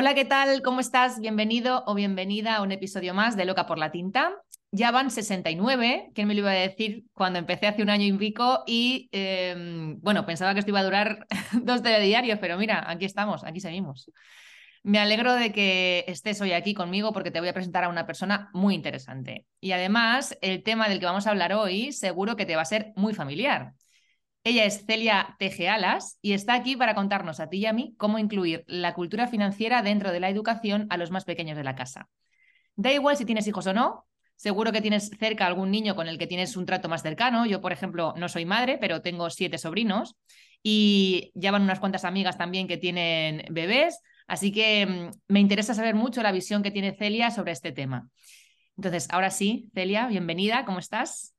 Hola, ¿qué tal? ¿Cómo estás? Bienvenido o bienvenida a un episodio más de Loca por la Tinta. Ya van 69, ¿quién me lo iba a decir cuando empecé hace un año en Vico? Y em, bueno, pensaba que esto iba a durar dos telediarios, pero mira, aquí estamos, aquí seguimos. Me alegro de que estés hoy aquí conmigo porque te voy a presentar a una persona muy interesante. Y además, el tema del que vamos a hablar hoy seguro que te va a ser muy familiar. Ella es Celia Tejealas y está aquí para contarnos a ti y a mí cómo incluir la cultura financiera dentro de la educación a los más pequeños de la casa. Da igual si tienes hijos o no, seguro que tienes cerca algún niño con el que tienes un trato más cercano. Yo, por ejemplo, no soy madre, pero tengo siete sobrinos y ya van unas cuantas amigas también que tienen bebés, así que mm, me interesa saber mucho la visión que tiene Celia sobre este tema. Entonces, ahora sí, Celia, bienvenida, ¿cómo estás?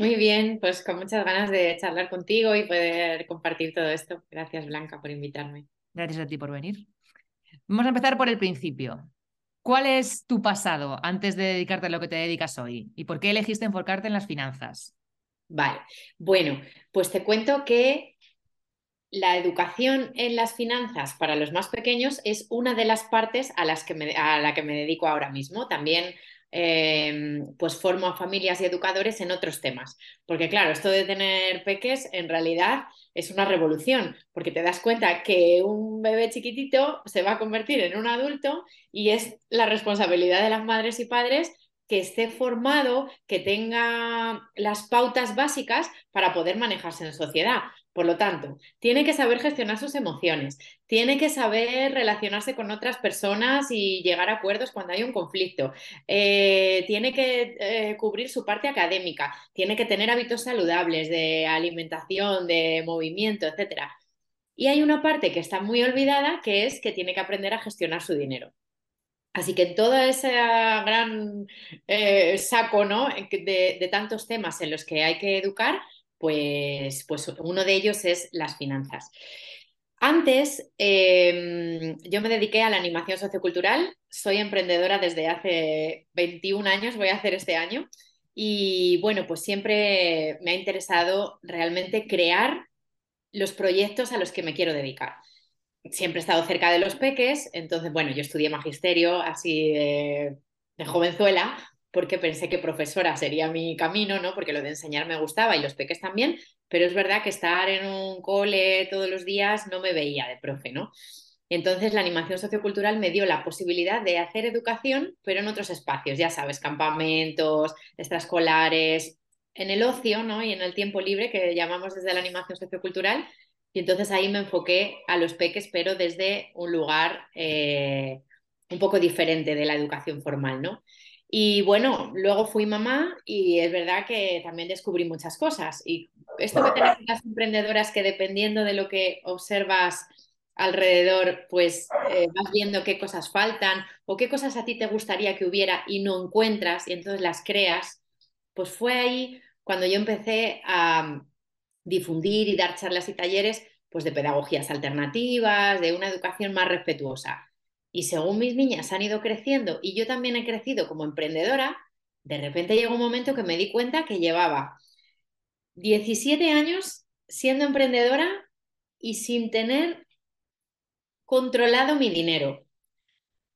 Muy bien, pues con muchas ganas de charlar contigo y poder compartir todo esto. Gracias, Blanca, por invitarme. Gracias a ti por venir. Vamos a empezar por el principio. ¿Cuál es tu pasado antes de dedicarte a lo que te dedicas hoy? ¿Y por qué elegiste enfocarte en las finanzas? Vale, bueno, pues te cuento que la educación en las finanzas para los más pequeños es una de las partes a, las que me, a la que me dedico ahora mismo. También Em, pues formo a familias y educadores en otros temas. Porque claro, esto de tener peques en realidad es una revolución, porque te das cuenta que un bebé chiquitito se va a convertir en un adulto y es la responsabilidad de las madres y padres que esté formado, que tenga las pautas básicas para poder manejarse en sociedad. Por lo tanto, tiene que saber gestionar sus emociones, tiene que saber relacionarse con otras personas y llegar a acuerdos cuando hay un conflicto, eh, tiene que eh, cubrir su parte académica, tiene que tener hábitos saludables de alimentación, de movimiento, etc. Y hay una parte que está muy olvidada, que es que tiene que aprender a gestionar su dinero. Así que todo ese gran eh, saco ¿no? de tantos temas en los que hay que educar, pues, pues uno de ellos es las finanzas. Antes, em, yo me dediqué a la animación sociocultural, soy emprendedora desde hace 21 años, voy a hacer este año, y bueno, pues siempre me ha interesado realmente crear los proyectos a los que me quiero dedicar. Siempre he estado cerca de los peques, entonces, bueno, yo estudié magisterio así de jovenzuela, porque pensé que profesora sería mi camino, ¿no? Porque lo de enseñar me gustaba y los peques también, pero es verdad que estar en un cole todos los días no me veía de profe, ¿no? Entonces la animación sociocultural me dio la posibilidad de hacer educación, pero en otros espacios, ya sabes, campamentos, extraescolares, en el ocio, ¿no? Y en el tiempo libre que llamamos desde la animación sociocultural. Y entonces ahí me enfoqué a los peques, pero desde un lugar eh, un poco diferente de la educación formal, ¿no? Y bueno, luego fui mamá y es verdad que también descubrí muchas cosas. Y esto que tenemos las emprendedoras que dependiendo de lo que observas alrededor, pues eh, vas viendo qué cosas faltan o qué cosas a ti te gustaría que hubiera y no encuentras y entonces las creas, pues fue ahí cuando yo empecé a difundir y dar charlas y talleres pues de pedagogías alternativas, de una educación más respetuosa. Y según mis niñas han ido creciendo y yo también he crecido como emprendedora, de repente llegó un momento que me di cuenta que llevaba 17 años siendo emprendedora y sin tener controlado mi dinero.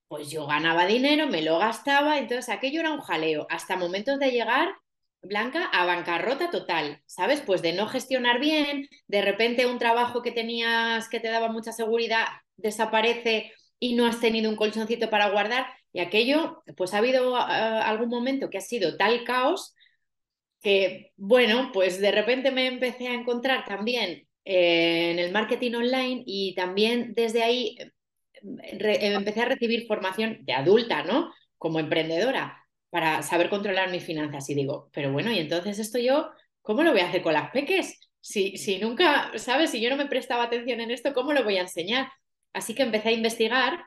Pues yo ganaba dinero, me lo gastaba, entonces aquello era un jaleo, hasta momentos de llegar, Blanca, a bancarrota total, ¿sabes? Pues de no gestionar bien, de repente un trabajo que tenías que te daba mucha seguridad desaparece y no has tenido un colchoncito para guardar y aquello, pues ha habido algún momento que ha sido tal caos que, bueno, pues de repente me empecé a encontrar también eh, en el marketing online y también desde ahí empecé a recibir formación de adulta, ¿no? Como emprendedora para saber controlar mis finanzas y digo, pero bueno, y entonces esto yo, ¿cómo lo voy a hacer con las peques? Si, si nunca, ¿sabes? Si yo no me prestaba atención en esto, ¿cómo lo voy a enseñar? Así que empecé a investigar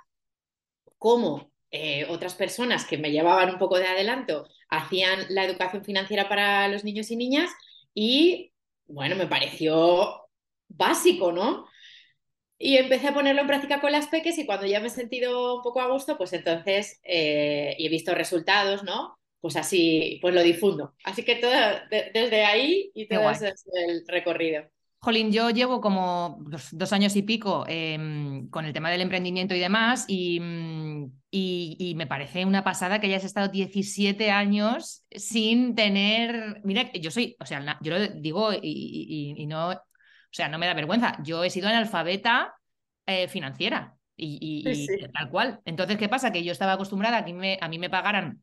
cómo eh, otras personas que me llevaban un poco de adelanto hacían la educación financiera para los niños y niñas y, bueno, me pareció básico, ¿no? Y empecé a ponerlo en práctica con las peques y cuando ya me he sentido un poco a gusto, pues entonces, eh, y he visto resultados, ¿no? Pues así, pues lo difundo. Así que todo, desde ahí y todo ese es el recorrido. Jolín, yo llevo como dos, años y pico em, con el tema del emprendimiento y demás, mm, y, y, me parece una pasada que hayas estado 17 años sin tener. Mira, yo soy, o sea, yo lo digo y, y no, o sea, no me da vergüenza. Yo he sido analfabeta eh, financiera y, tal cual. Entonces, ¿qué pasa? Que yo estaba acostumbrada a que me, a mí me pagaran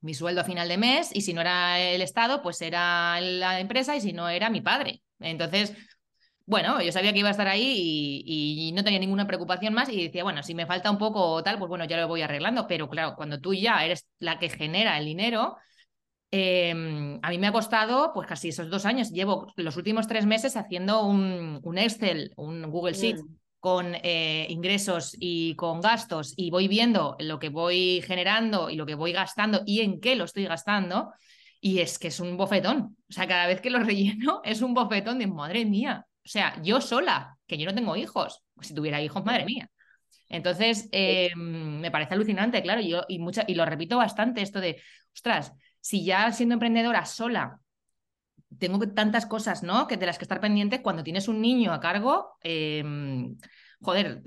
mi sueldo a final de mes y si no era el Estado, pues era la empresa y si no era mi padre. Entonces, bueno, yo sabía que iba a estar ahí y, no tenía ninguna preocupación más y decía, bueno, si me falta un poco o tal, pues bueno, ya lo voy arreglando, pero claro, cuando tú ya eres la que genera el dinero, em, a mí me ha costado pues casi esos dos años, llevo los últimos tres meses haciendo un, Excel, un Google Sheet. Mm. con eh, ingresos y con gastos y voy viendo lo que voy generando y lo que voy gastando y en qué lo estoy gastando, y es que es un bofetón. O sea, cada vez que lo relleno es un bofetón de madre mía. O sea, yo sola, que yo no tengo hijos. Si tuviera hijos, madre mía. Entonces, eh, me parece alucinante, claro, yo, y, mucha, y lo repito bastante, esto de, ostras, si ya siendo emprendedora sola tengo tantas cosas, ¿no? Que de las que estar pendiente cuando tienes un niño a cargo, em, joder,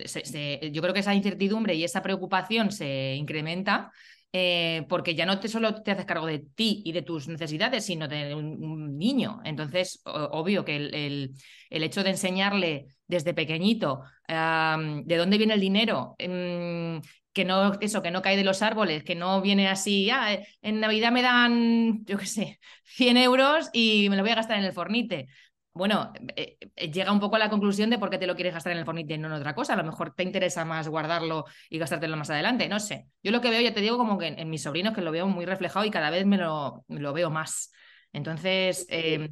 yo creo que esa incertidumbre y esa preocupación se incrementa eh, porque ya no te solo te haces cargo de ti y de tus necesidades, sino de un, niño. Entonces, obvio que el, el, hecho de enseñarle desde pequeñito de dónde viene el dinero, em, que no, eso, que no cae de los árboles, que no viene así, ah, en Navidad me dan, yo qué sé, 100 euros y me lo voy a gastar en el fornite bueno, eh, eh, llega un poco a la conclusión de por qué te lo quieres gastar en el Fortnite y no en otra cosa. A lo mejor te interesa más guardarlo y gastártelo más adelante. No sé. Yo lo que veo, ya te digo, como que en, mis sobrinos, que lo veo muy reflejado y cada vez me lo, lo veo más. Entonces. Eh,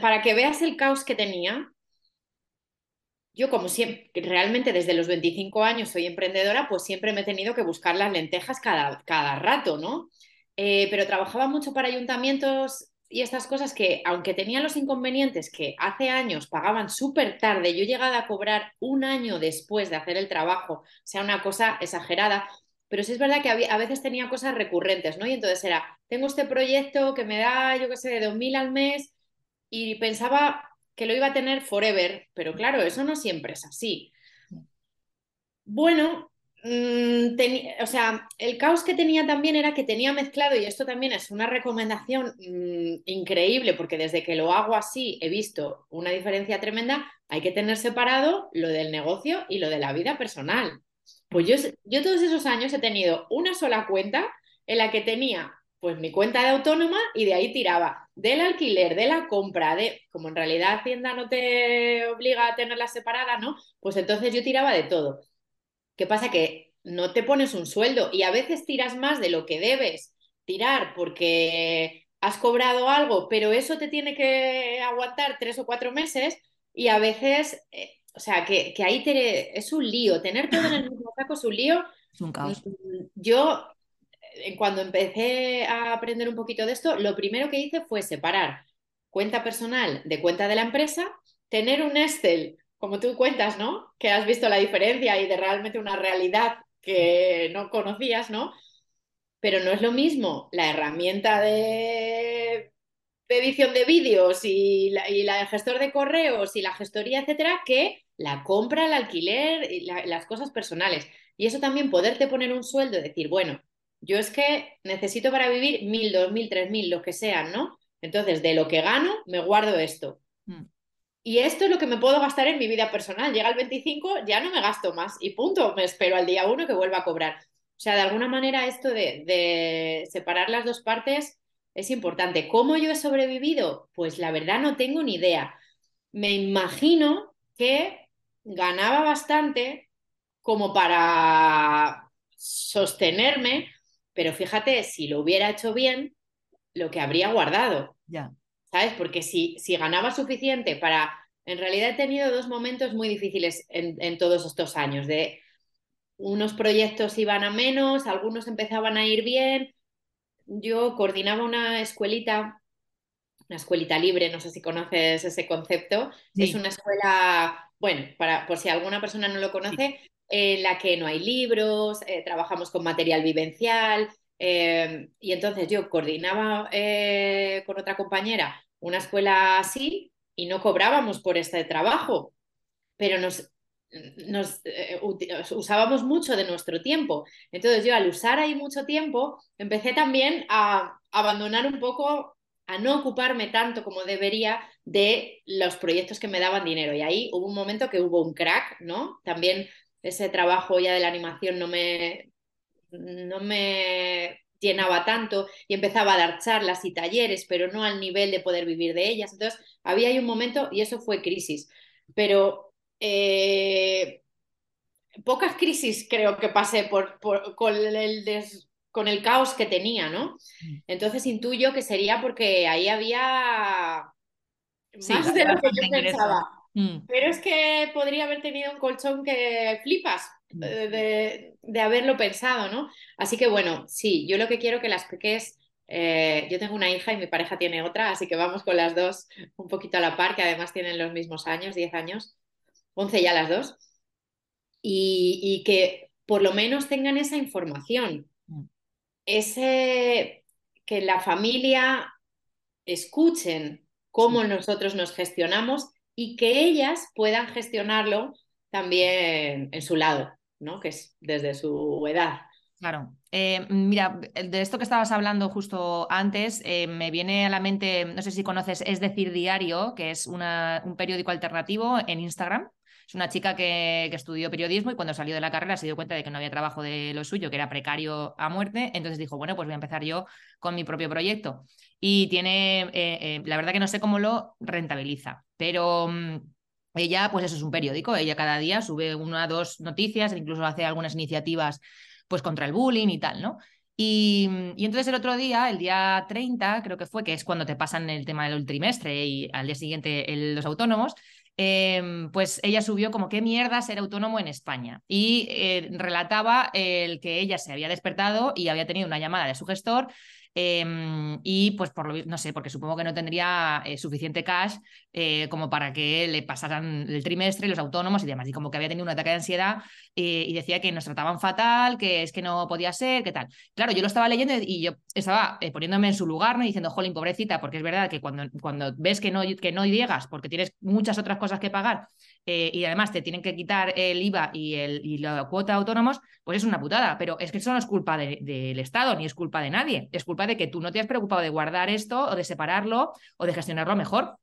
para que veas el caos que tenía, yo como siempre, realmente desde los 25 años soy emprendedora, pues siempre me he tenido que buscar las lentejas cada, cada rato, ¿no? pero trabajaba mucho para ayuntamientos y estas cosas que, aunque tenían los inconvenientes que hace años pagaban súper tarde, yo he llegado a cobrar un año después de hacer el trabajo, o sea, una cosa exagerada, pero sí es verdad que a veces tenía cosas recurrentes, ¿no? Y entonces era, tengo este proyecto que me da, yo qué sé, de 2.000 al mes y pensaba que lo iba a tener forever, pero claro, eso no siempre es así. Bueno, Mm, o sea, el caos que tenía también era que tenía mezclado, y esto también es una recomendación mm, increíble, porque desde que lo hago así he visto una diferencia tremenda, hay que tener separado lo del negocio y lo de la vida personal. Pues yo, yo todos esos años he tenido una sola cuenta en la que tenía pues mi cuenta de autónoma y de ahí tiraba del alquiler, de la compra, de como en realidad Hacienda no te obliga a tenerla separada, ¿no? Pues entonces yo tiraba de todo. ¿Qué pasa? Que no te pones un sueldo y a veces tiras más de lo que debes tirar porque has cobrado algo, pero eso te tiene que aguantar tres o cuatro meses y a veces, eh, o sea, que, ahí te, es un lío, tener todo en el mismo saco es un lío. Es un caos. Mm, yo, eh, cuando empecé a aprender un poquito de esto, lo primero que hice fue separar cuenta personal de cuenta de la empresa, tener un Excel como tú cuentas, ¿no? Que has visto la diferencia y de realmente una realidad que no conocías, ¿no? Pero no es lo mismo la herramienta de, edición de vídeos y la, y de gestor de correos y la gestoría, etcétera, que la compra, el alquiler y las cosas personales. Y eso también poderte poner un sueldo y decir, bueno, yo es que necesito para vivir mil, dos mil, tres mil, lo que sean, ¿no? Entonces, de lo que gano, me guardo esto. Mm. Y esto es lo que me puedo gastar en mi vida personal. Llega el 25, ya no me gasto más y punto, me espero al día 1 que vuelva a cobrar. O sea, de alguna manera esto de, de separar las dos partes es importante. ¿Cómo yo he sobrevivido? Pues la verdad no tengo ni idea. Me imagino que ganaba bastante como para sostenerme, pero fíjate, si lo hubiera hecho bien, lo que habría guardado. Ya. ¿Sabes? Porque si, si ganaba suficiente para... En realidad he tenido dos momentos muy difíciles en, en todos estos años, de unos proyectos iban a menos, algunos empezaban a ir bien. Yo coordinaba una escuelita, una escuelita libre, no sé si conoces ese concepto. Sí. Es una escuela, bueno, para, por si alguna persona no lo conoce, en la que no hay libros, eh, trabajamos con material vivencial, eh, y entonces yo coordinaba eh, con otra compañera una escuela así y no cobrábamos por este trabajo, pero nos, nos eh, usábamos mucho de nuestro tiempo. Entonces yo al usar ahí mucho tiempo, empecé también a abandonar un poco, a no ocuparme tanto como debería de los proyectos que me daban dinero. Y ahí hubo un momento que hubo un crack, ¿no? También ese trabajo ya de la animación no me, no me llenaba tanto y empezaba a dar charlas y talleres, pero no al nivel de poder vivir de ellas. Entonces, había ahí un momento y eso fue crisis. Pero eh, pocas crisis creo que pasé por, por con, el des, con, el caos que tenía, ¿no? Entonces intuyo que sería porque ahí había Sí, más de lo que yo ingreso. pensaba. Mm. Pero es que podría haber tenido un colchón que flipas de, de, haberlo pensado, ¿no? Así que bueno, sí, yo lo que quiero que las peques, eh, yo tengo una hija y mi pareja tiene otra, así que vamos con las dos un poquito a la par, que además tienen los mismos años, 10 años, 11 ya las dos, y, y que por lo menos tengan esa información, ese que la familia escuchen cómo nosotros nos gestionamos y que ellas puedan gestionarlo también en su lado, ¿no? Que es desde su edad. Claro. Eh, mira, de esto que estabas hablando justo antes, eh, me viene a la mente, no sé si conoces Es decir Diario, que es una, un periódico alternativo en Instagram. Es una chica que, que, estudió periodismo y cuando salió de la carrera se dio cuenta de que no había trabajo de lo suyo, que era precario a muerte. Entonces dijo, bueno, pues voy a empezar yo con mi propio proyecto. Y tiene, eh, eh, la verdad que no sé cómo lo rentabiliza, pero um, ella, pues eso es un periódico. Ella cada día sube una o dos noticias, incluso hace algunas iniciativas pues contra el bullying y tal, ¿no? Y, y, entonces el otro día, el día 30, creo que fue, que es cuando te pasan el tema del trimestre y al día siguiente el, los autónomos, eh, pues ella subió como qué mierda ser autónomo en España y eh, relataba el que ella se había despertado y había tenido una llamada de su gestor eh, y pues por lo no sé, porque supongo que no tendría eh, suficiente cash eh, como para que le pasaran el trimestre, los autónomos y demás. Y como que había tenido un ataque de ansiedad eh, y decía que nos trataban fatal, que es que no podía ser, que tal. Claro, yo lo estaba leyendo y yo estaba poniéndome en su lugar, ¿no? diciendo, jolín, pobrecita, porque es verdad que cuando, cuando ves que no, que no llegas porque tienes muchas otras cosas que pagar eh, y además te tienen que quitar el IVA y, el, y la cuota de autónomos, pues es una putada. Pero es que eso no es culpa del de, de Estado ni es culpa de nadie. Es culpa de que tú no te has preocupado de guardar esto o de separarlo o de gestionarlo mejor.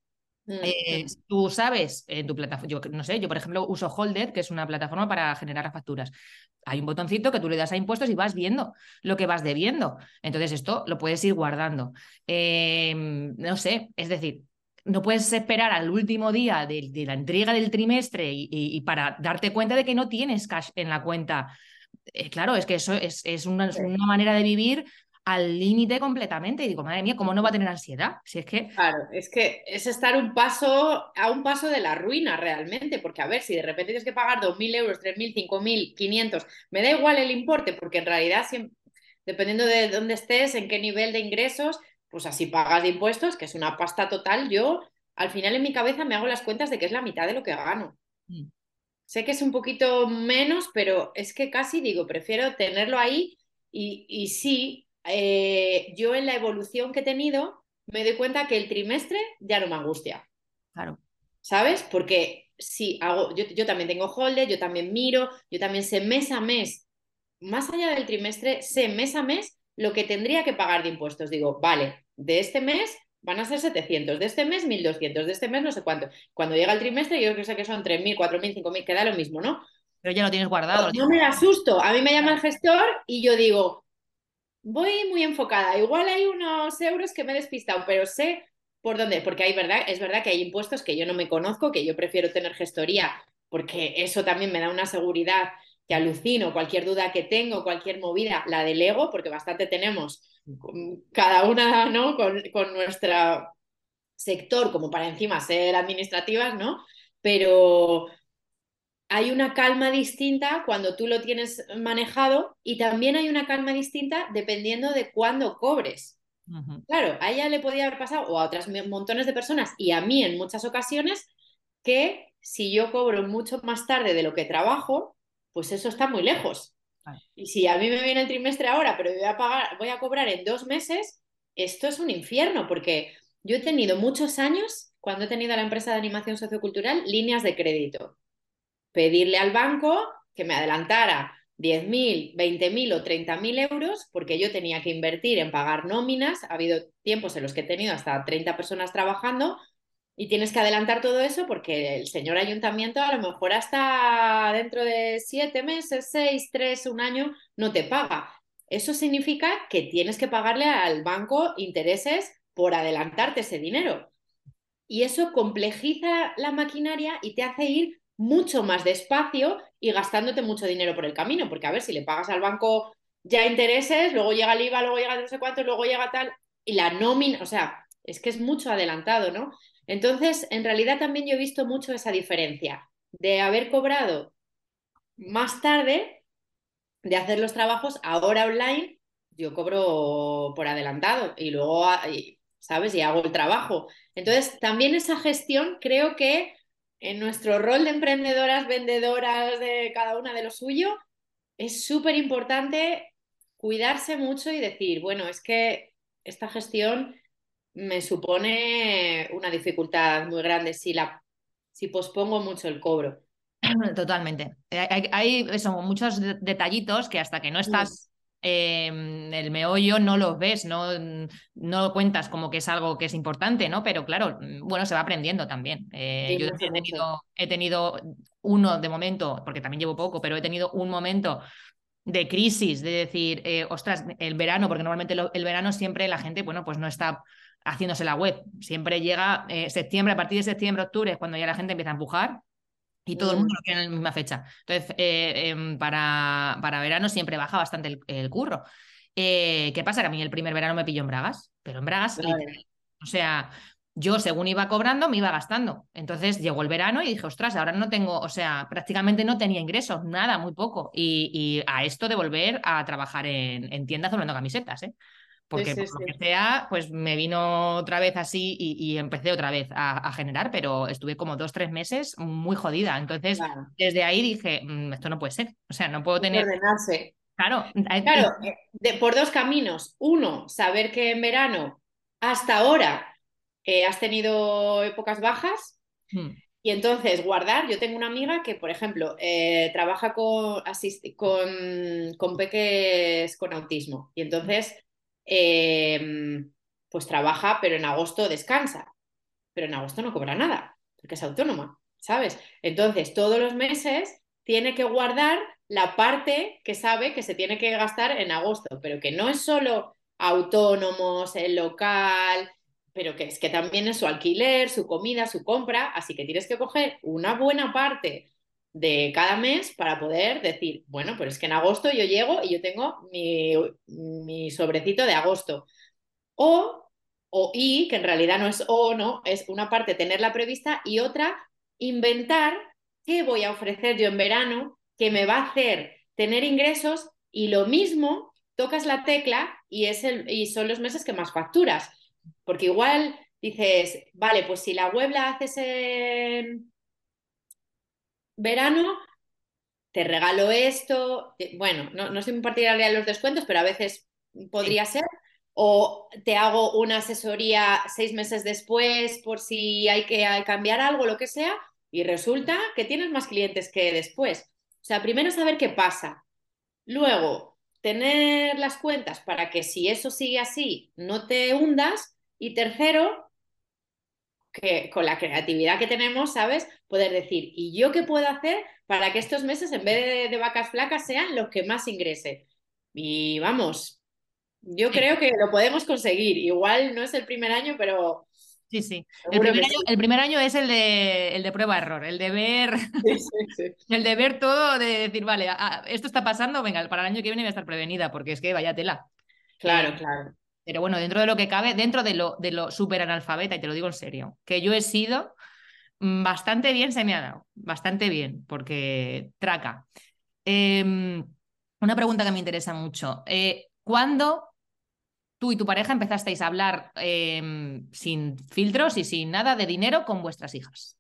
Eh, tú sabes en tu plataforma, yo no sé, yo por ejemplo uso Holded, que es una plataforma para generar facturas. Hay un botoncito que tú le das a impuestos y vas viendo lo que vas debiendo. Entonces esto lo puedes ir guardando. Eh, no sé, es decir, no puedes esperar al último día de, de la entrega del trimestre y, y, y, para darte cuenta de que no tienes cash en la cuenta. Eh, claro, es que eso es, es, una, es una manera de vivir al límite completamente. Y digo, madre mía, ¿cómo no va a tener ansiedad? Si es que. Claro, es que es estar un paso, a un paso de la ruina realmente, porque a ver, si de repente tienes que pagar 2.000 euros, 3.000, 5.500, me da igual el importe, porque en realidad, siempre, dependiendo de dónde estés, en qué nivel de ingresos, pues así pagas de impuestos, que es una pasta total, yo al final en mi cabeza me hago las cuentas de que es la mitad de lo que gano. Mm. Sé que es un poquito menos, pero es que casi digo, prefiero tenerlo ahí y, y sí, eh, yo en la evolución que he tenido me doy cuenta que el trimestre ya no me angustia. Claro. ¿Sabes? Porque si hago, yo, yo también tengo holder, yo también miro, yo también sé mes a mes, más allá del trimestre, sé mes a mes lo que tendría que pagar de impuestos. Digo, vale, de este mes van a ser 700, de este mes 1200, de este mes no sé cuánto. Cuando llega el trimestre, yo creo que sé que son 3000, 4000, 5000, queda lo mismo, ¿no? Pero ya lo tienes guardado. No me asusto. A mí me llama el gestor y yo digo, voy muy enfocada. Igual hay unos euros que me he despistado, pero sé por dónde. Porque hay verdad, es verdad que hay impuestos que yo no me conozco, que yo prefiero tener gestoría, porque eso también me da una seguridad que alucino. Cualquier duda que tengo, cualquier movida, la delego, porque bastante tenemos cada una, ¿no? Con, con nuestro sector, como para encima ser administrativas, ¿no? Pero hay una calma distinta cuando tú lo tienes manejado y también hay una calma distinta dependiendo de cuándo cobres. Claro, a ella le podía haber pasado, o a otras montones de personas, y a mí en muchas ocasiones, que si yo cobro mucho más tarde de lo que trabajo, pues eso está muy lejos. Y si a mí me viene el trimestre ahora, pero voy a pagar, voy a cobrar en dos meses, esto es un infierno, porque yo he tenido muchos años, cuando he tenido la empresa de animación sociocultural, líneas de crédito pedirle al banco que me adelantara 10.000, 20.000 o 30.000 euros porque yo tenía que invertir en pagar nóminas. Ha habido tiempos en los que he tenido hasta 30 personas trabajando y tienes que adelantar todo eso porque el señor ayuntamiento a lo mejor hasta dentro de siete meses, seis, tres, un año no te paga. Eso significa que tienes que pagarle al banco intereses por adelantarte ese dinero. Y eso complejiza la maquinaria y te hace ir mucho más despacio y gastándote mucho dinero por el camino, porque a ver, si le pagas al banco ya intereses, luego llega el IVA, luego llega no sé cuánto, luego llega tal, y la nómina, o sea, es que es mucho adelantado, ¿no? Entonces, en realidad también yo he visto mucho esa diferencia de haber cobrado más tarde, de hacer los trabajos ahora online, yo cobro por adelantado y luego, ¿sabes? Y hago el trabajo. Entonces, también esa gestión creo que en nuestro rol de emprendedoras, vendedoras de cada una de lo suyo, es súper importante cuidarse mucho y decir, bueno, es que esta gestión me supone una dificultad muy grande si, la, si pospongo mucho el cobro. Totalmente. Hay, hay muchos detallitos que hasta que no estás Em, el meollo no lo ves, no, no lo cuentas como que es algo que es importante, ¿no? Pero claro, mm, bueno, se va aprendiendo también. Eh, yo he tenido, he tenido uno de momento, porque también llevo poco, pero he tenido un momento de crisis, de decir, eh, ostras, el verano, porque normalmente el verano siempre la gente, bueno, pues no está haciéndose la web. Siempre llega eh, septiembre, a partir de septiembre, octubre, es cuando ya la gente empieza a empujar y todo el mundo lo quiere en la misma fecha. Entonces, eh, em, para, para, verano siempre baja bastante el, curro. Eh, ¿Qué pasa? Que a mí el primer verano me pilló en Bragas, pero en Bragas, o sea, yo según iba cobrando, me iba gastando. Entonces llegó el verano y dije, ostras, ahora no tengo, o sea, prácticamente no tenía ingresos, nada, muy poco. Y, a esto de volver a trabajar en, en tiendas doblando camisetas, ¿eh? Porque por lo que sea, pues me vino otra vez así y, empecé otra vez a, generar, pero estuve como dos, tres meses muy jodida. Entonces, desde ahí dije, mm, esto no puede ser. O sea, no puedo tener... Ordenarse. Claro, claro eh, por dos caminos. Uno, saber que en verano, hasta ahora, eh, has tenido épocas bajas. Hmm. Y entonces guardar, yo tengo una amiga que, por ejemplo, eh, trabaja con, con, con peques con autismo. Y entonces Em, pues trabaja, pero en agosto descansa. Pero en agosto no cobra nada, porque es autónoma, ¿sabes? Entonces, todos los meses tiene que guardar la parte que sabe que se tiene que gastar en agosto, pero que no es solo autónomos, el local, pero que es que también es su alquiler, su comida, su compra, así que tienes que coger una buena parte de cada mes para poder decir, bueno, pero es que en agosto yo llego y yo tengo mi, sobrecito de agosto. O, o y, que en realidad no es o no, es una parte tenerla prevista y otra inventar qué voy a ofrecer yo en verano que me va a hacer tener ingresos y lo mismo tocas la tecla y, es el, y son los meses que más facturas. Porque igual dices, vale, pues si la web la haces en verano, te regalo esto, bueno, no, no soy muy partidaria de los descuentos, pero a veces podría ser, o te hago una asesoría seis meses después por si hay que cambiar algo, lo que sea, y resulta que tienes más clientes que después. O sea, primero saber qué pasa. Luego, tener las cuentas para que si eso sigue así, no te hundas. Y tercero, que con la creatividad que tenemos, ¿sabes? Poder decir, ¿y yo qué puedo hacer para que estos meses, en vez de, vacas flacas, sean los que más ingrese? Y vamos, yo creo que lo podemos conseguir. Igual no es el primer año, pero Sí, sí. El primer, año, el primer, año, es el de, el de prueba-error, el de ver el de ver todo, de decir, vale, esto está pasando, venga, para el año que viene voy a estar prevenida, porque es que vaya tela. Claro, eh, claro. Pero bueno, dentro de lo que cabe, dentro de lo, de lo súper analfabeta, y te lo digo en serio, que yo he sido, mm, bastante bien se me ha dado, bastante bien, porque traca. Em, una pregunta que me interesa mucho. Eh, ¿Cuándo tú y tu pareja empezasteis a hablar em, sin filtros y sin nada de dinero con vuestras hijas.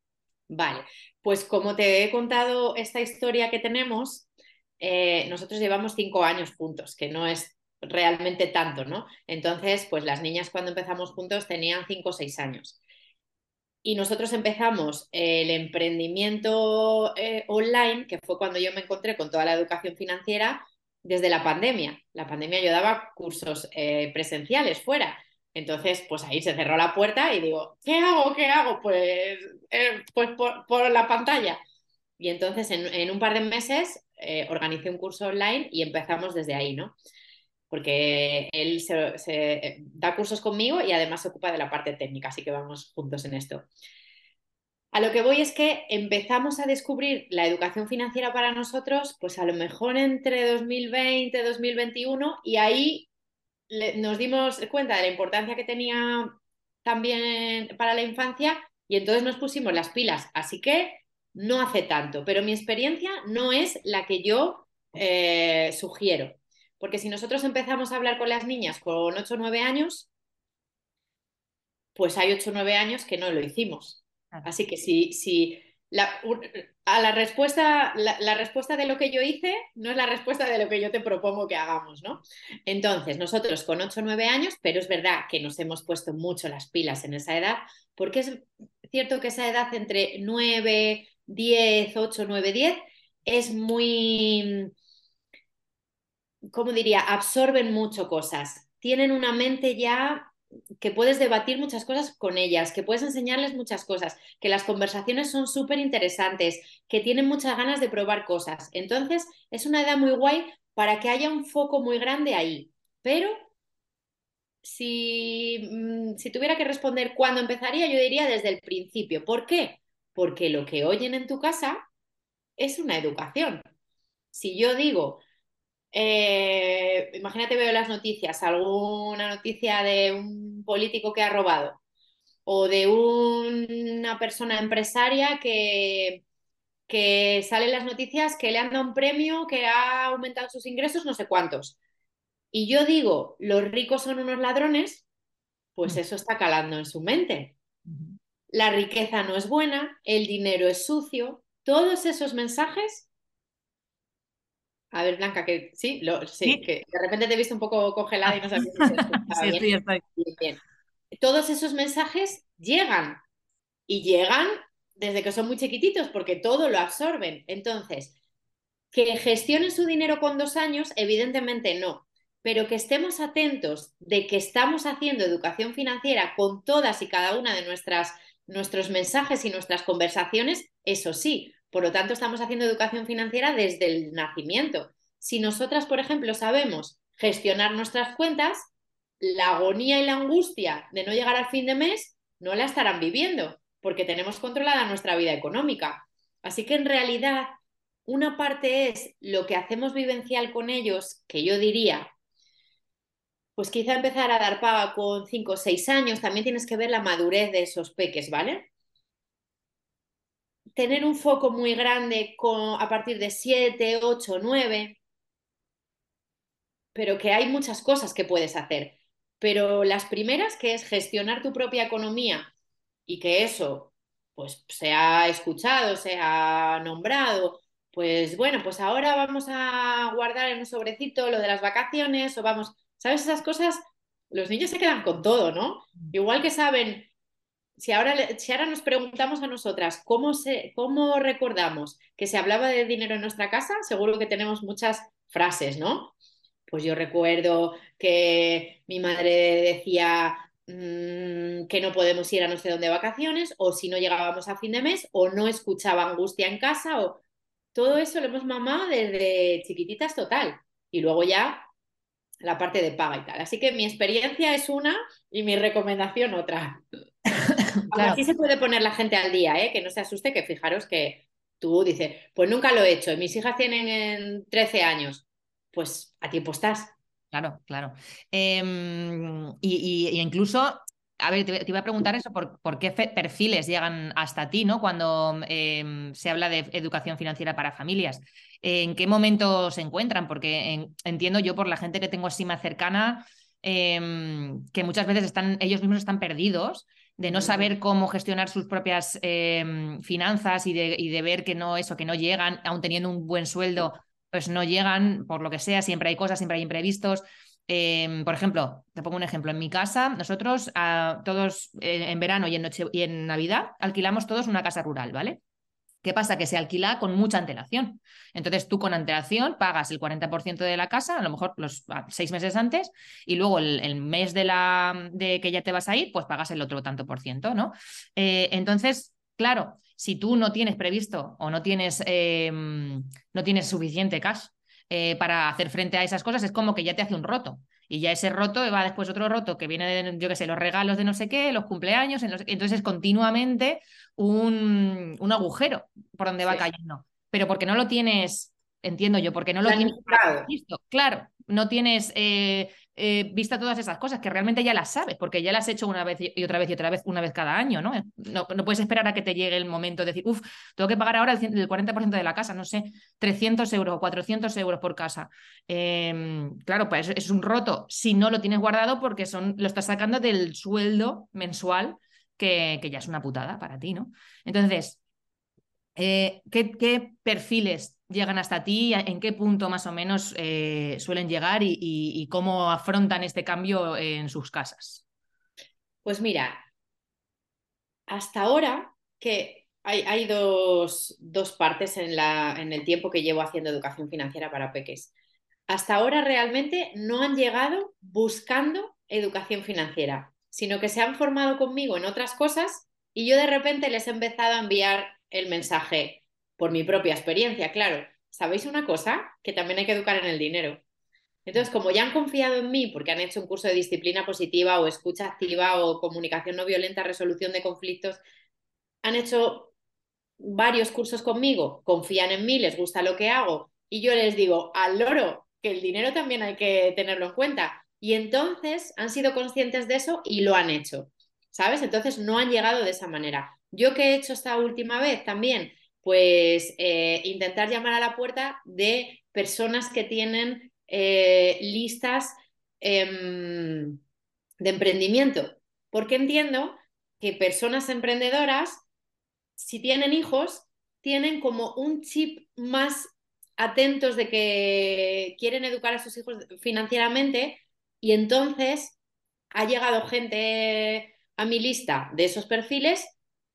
Vale, pues como te he contado esta historia que tenemos, eh, nosotros llevamos cinco años juntos, que no es realmente tanto, ¿no? Entonces, pues las niñas cuando empezamos juntos tenían cinco o seis años. Y nosotros empezamos el emprendimiento eh, online, que fue cuando yo me encontré con toda la educación financiera, desde la pandemia. La pandemia yo daba cursos eh, presenciales fuera. Entonces, pues ahí se cerró la puerta y digo, ¿qué hago? ¿Qué hago? Pues, eh, pues por, la pantalla. Y entonces en, un par de meses organicé un curso online y empezamos desde ahí, ¿no? Porque él se, da cursos conmigo y además se ocupa de la parte técnica, así que vamos juntos en esto. A lo que voy es que empezamos a descubrir la educación financiera para nosotros, pues a lo mejor entre 2020 y 2021, y ahí nos dimos cuenta de la importancia que tenía también para la infancia y entonces nos pusimos las pilas. Así que no hace tanto, pero mi experiencia no es la que yo eh, sugiero. Porque si nosotros empezamos a hablar con las niñas con 8 o 9 años, pues hay 8 o 9 años que no lo hicimos. Así que si, si la, a la respuesta, la, respuesta de lo que yo hice no es la respuesta de lo que yo te propongo que hagamos, ¿no? Entonces, nosotros con 8 o 9 años, pero es verdad que nos hemos puesto mucho las pilas en esa edad, porque es cierto que esa edad entre 9, 10, 8, 9, 10 es muy, ¿cómo diría? Absorben mucho cosas. Tienen una mente ya que puedes debatir muchas cosas con ellas, que puedes enseñarles muchas cosas, que las conversaciones son súper interesantes, que tienen muchas ganas de probar cosas. Entonces, es una edad muy guay para que haya un foco muy grande ahí. Pero si, mm, si tuviera que responder cuándo empezaría, yo diría desde el principio. ¿Por qué? Porque lo que oyen en tu casa es una educación. Si yo digo, eh, imagínate, veo las noticias, alguna noticia de un político que ha robado o de una persona empresaria que, que sale en las noticias que le han dado un premio, que ha aumentado sus ingresos, no sé cuántos. Y yo digo, los ricos son unos ladrones, pues mm. eso está calando en su mente. La riqueza no es buena, el dinero es sucio, todos esos mensajes a ver, Blanca, que sí, sí, que de repente te he visto un poco congelada y no sabes si bien. bien. Todos esos mensajes llegan y llegan desde que son muy chiquititos porque todo lo absorben. Entonces, que gestionen su dinero con dos años, evidentemente no, pero que estemos atentos de que estamos haciendo educación financiera con todas y cada una de nuestras, nuestros mensajes y nuestras conversaciones, eso sí, por lo tanto, estamos haciendo educación financiera desde el nacimiento. Si nosotras, por ejemplo, sabemos gestionar nuestras cuentas, la agonía y la angustia de no llegar al fin de mes no la estarán viviendo porque tenemos controlada nuestra vida económica. Así que en realidad, una parte es lo que hacemos vivencial con ellos, que yo diría, pues quizá empezar a dar paga con 5 o 6 años, también tienes que ver la madurez de esos peques, ¿vale? Tener un foco muy grande con, a partir de 7, 8, 9, pero que hay muchas cosas que puedes hacer. Pero las primeras, que es gestionar tu propia economía y que eso pues se ha escuchado, se ha nombrado, pues bueno, pues ahora vamos a guardar en un sobrecito lo de las vacaciones o vamos, ¿sabes esas cosas? Los niños se quedan con todo, ¿no? Mm. Igual que saben si ahora, si ahora nos preguntamos a nosotras cómo, se, cómo recordamos que se hablaba de dinero en nuestra casa, seguro que tenemos muchas frases, ¿no? Pues yo recuerdo que mi madre decía, mm, que no podemos ir a no sé dónde de vacaciones, o si no llegábamos a fin de mes, o no escuchaba angustia en casa, o todo eso lo hemos mamado desde chiquititas total. Y luego ya la parte de paga y tal. Así que mi experiencia es una y mi recomendación otra. claro. Así se puede poner la gente al día, ¿eh? que no se asuste, que fijaros que tú dices, pues nunca lo he hecho, mis hijas tienen 13 años, pues a tiempo estás. Claro, claro. Em, y, incluso a ver, te, iba a preguntar eso, ¿por, qué perfiles llegan hasta ti, ¿no? Cuando em, se habla de educación financiera para familias. ¿En qué momento se encuentran? Porque entiendo yo por la gente que tengo así más cercana, em, que muchas veces están, ellos mismos están perdidos de no saber cómo gestionar sus propias em, finanzas y de, y de, ver que no, eso, que no llegan, aún teniendo un buen sueldo, pues no llegan, por lo que sea, siempre hay cosas, siempre hay imprevistos. Em, por ejemplo, te pongo un ejemplo. En mi casa, nosotros todos eh, en verano y en, noche, y en Navidad alquilamos todos una casa rural, ¿vale? ¿Qué pasa? Que se alquila con mucha antelación. Entonces tú con antelación pagas el 40% de la casa, a lo mejor los seis meses antes, y luego el, mes de, la, de que ya te vas a ir, pues pagas el otro tanto por ciento, ¿no? Eh, entonces, claro, si tú no tienes previsto o no tienes, em, no tienes suficiente cash eh, para hacer frente a esas cosas, es como que ya te hace un roto. Y ya ese roto va después otro roto que viene de, yo qué sé, los regalos de no sé qué, los cumpleaños, entonces continuamente un, un, agujero por donde va cayendo. Pero porque no lo tienes, entiendo yo, porque no lo tienes listo. Claro, no tienes eh, eh, vista todas esas cosas que realmente ya las sabes, porque ya las has hecho una vez y otra vez y otra vez, una vez cada año, ¿no? No, no puedes esperar a que te llegue el momento de decir, uff, tengo que pagar ahora el, 40% de la casa, no sé, 300 euros o 400 euros por casa. Em, claro, pues es un roto si no lo tienes guardado porque son, lo estás sacando del sueldo mensual, que, que ya es una putada para ti, ¿no? Entonces, eh, ¿qué, perfiles llegan hasta ti? ¿En qué punto más o menos eh, suelen llegar y, cómo afrontan este cambio en sus casas? Pues mira, hasta ahora que hay, dos, partes en, el tiempo que llevo haciendo educación financiera para peques. Hasta ahora realmente no han llegado buscando educación financiera, sino que se han formado conmigo en otras cosas y yo de repente les he empezado a enviar el mensaje por mi propia experiencia, claro. ¿Sabéis una cosa? Que también hay que educar en el dinero. Entonces, como ya han confiado en mí porque han hecho un curso de disciplina positiva o escucha activa o comunicación no violenta, resolución de conflictos, han hecho varios cursos conmigo, confían en mí, les gusta lo que hago y yo les digo al loro que el dinero también hay que tenerlo en cuenta. Y entonces han sido conscientes de eso y lo han hecho, ¿sabes? Entonces no han llegado de esa manera. ¿Yo qué he hecho esta última vez también? Pues eh, intentar llamar a la puerta de personas que tienen eh, listas em, de emprendimiento, porque entiendo que personas emprendedoras, si tienen hijos, tienen como un chip más atentos de que quieren educar a sus hijos financieramente y entonces ha llegado gente a mi lista de esos perfiles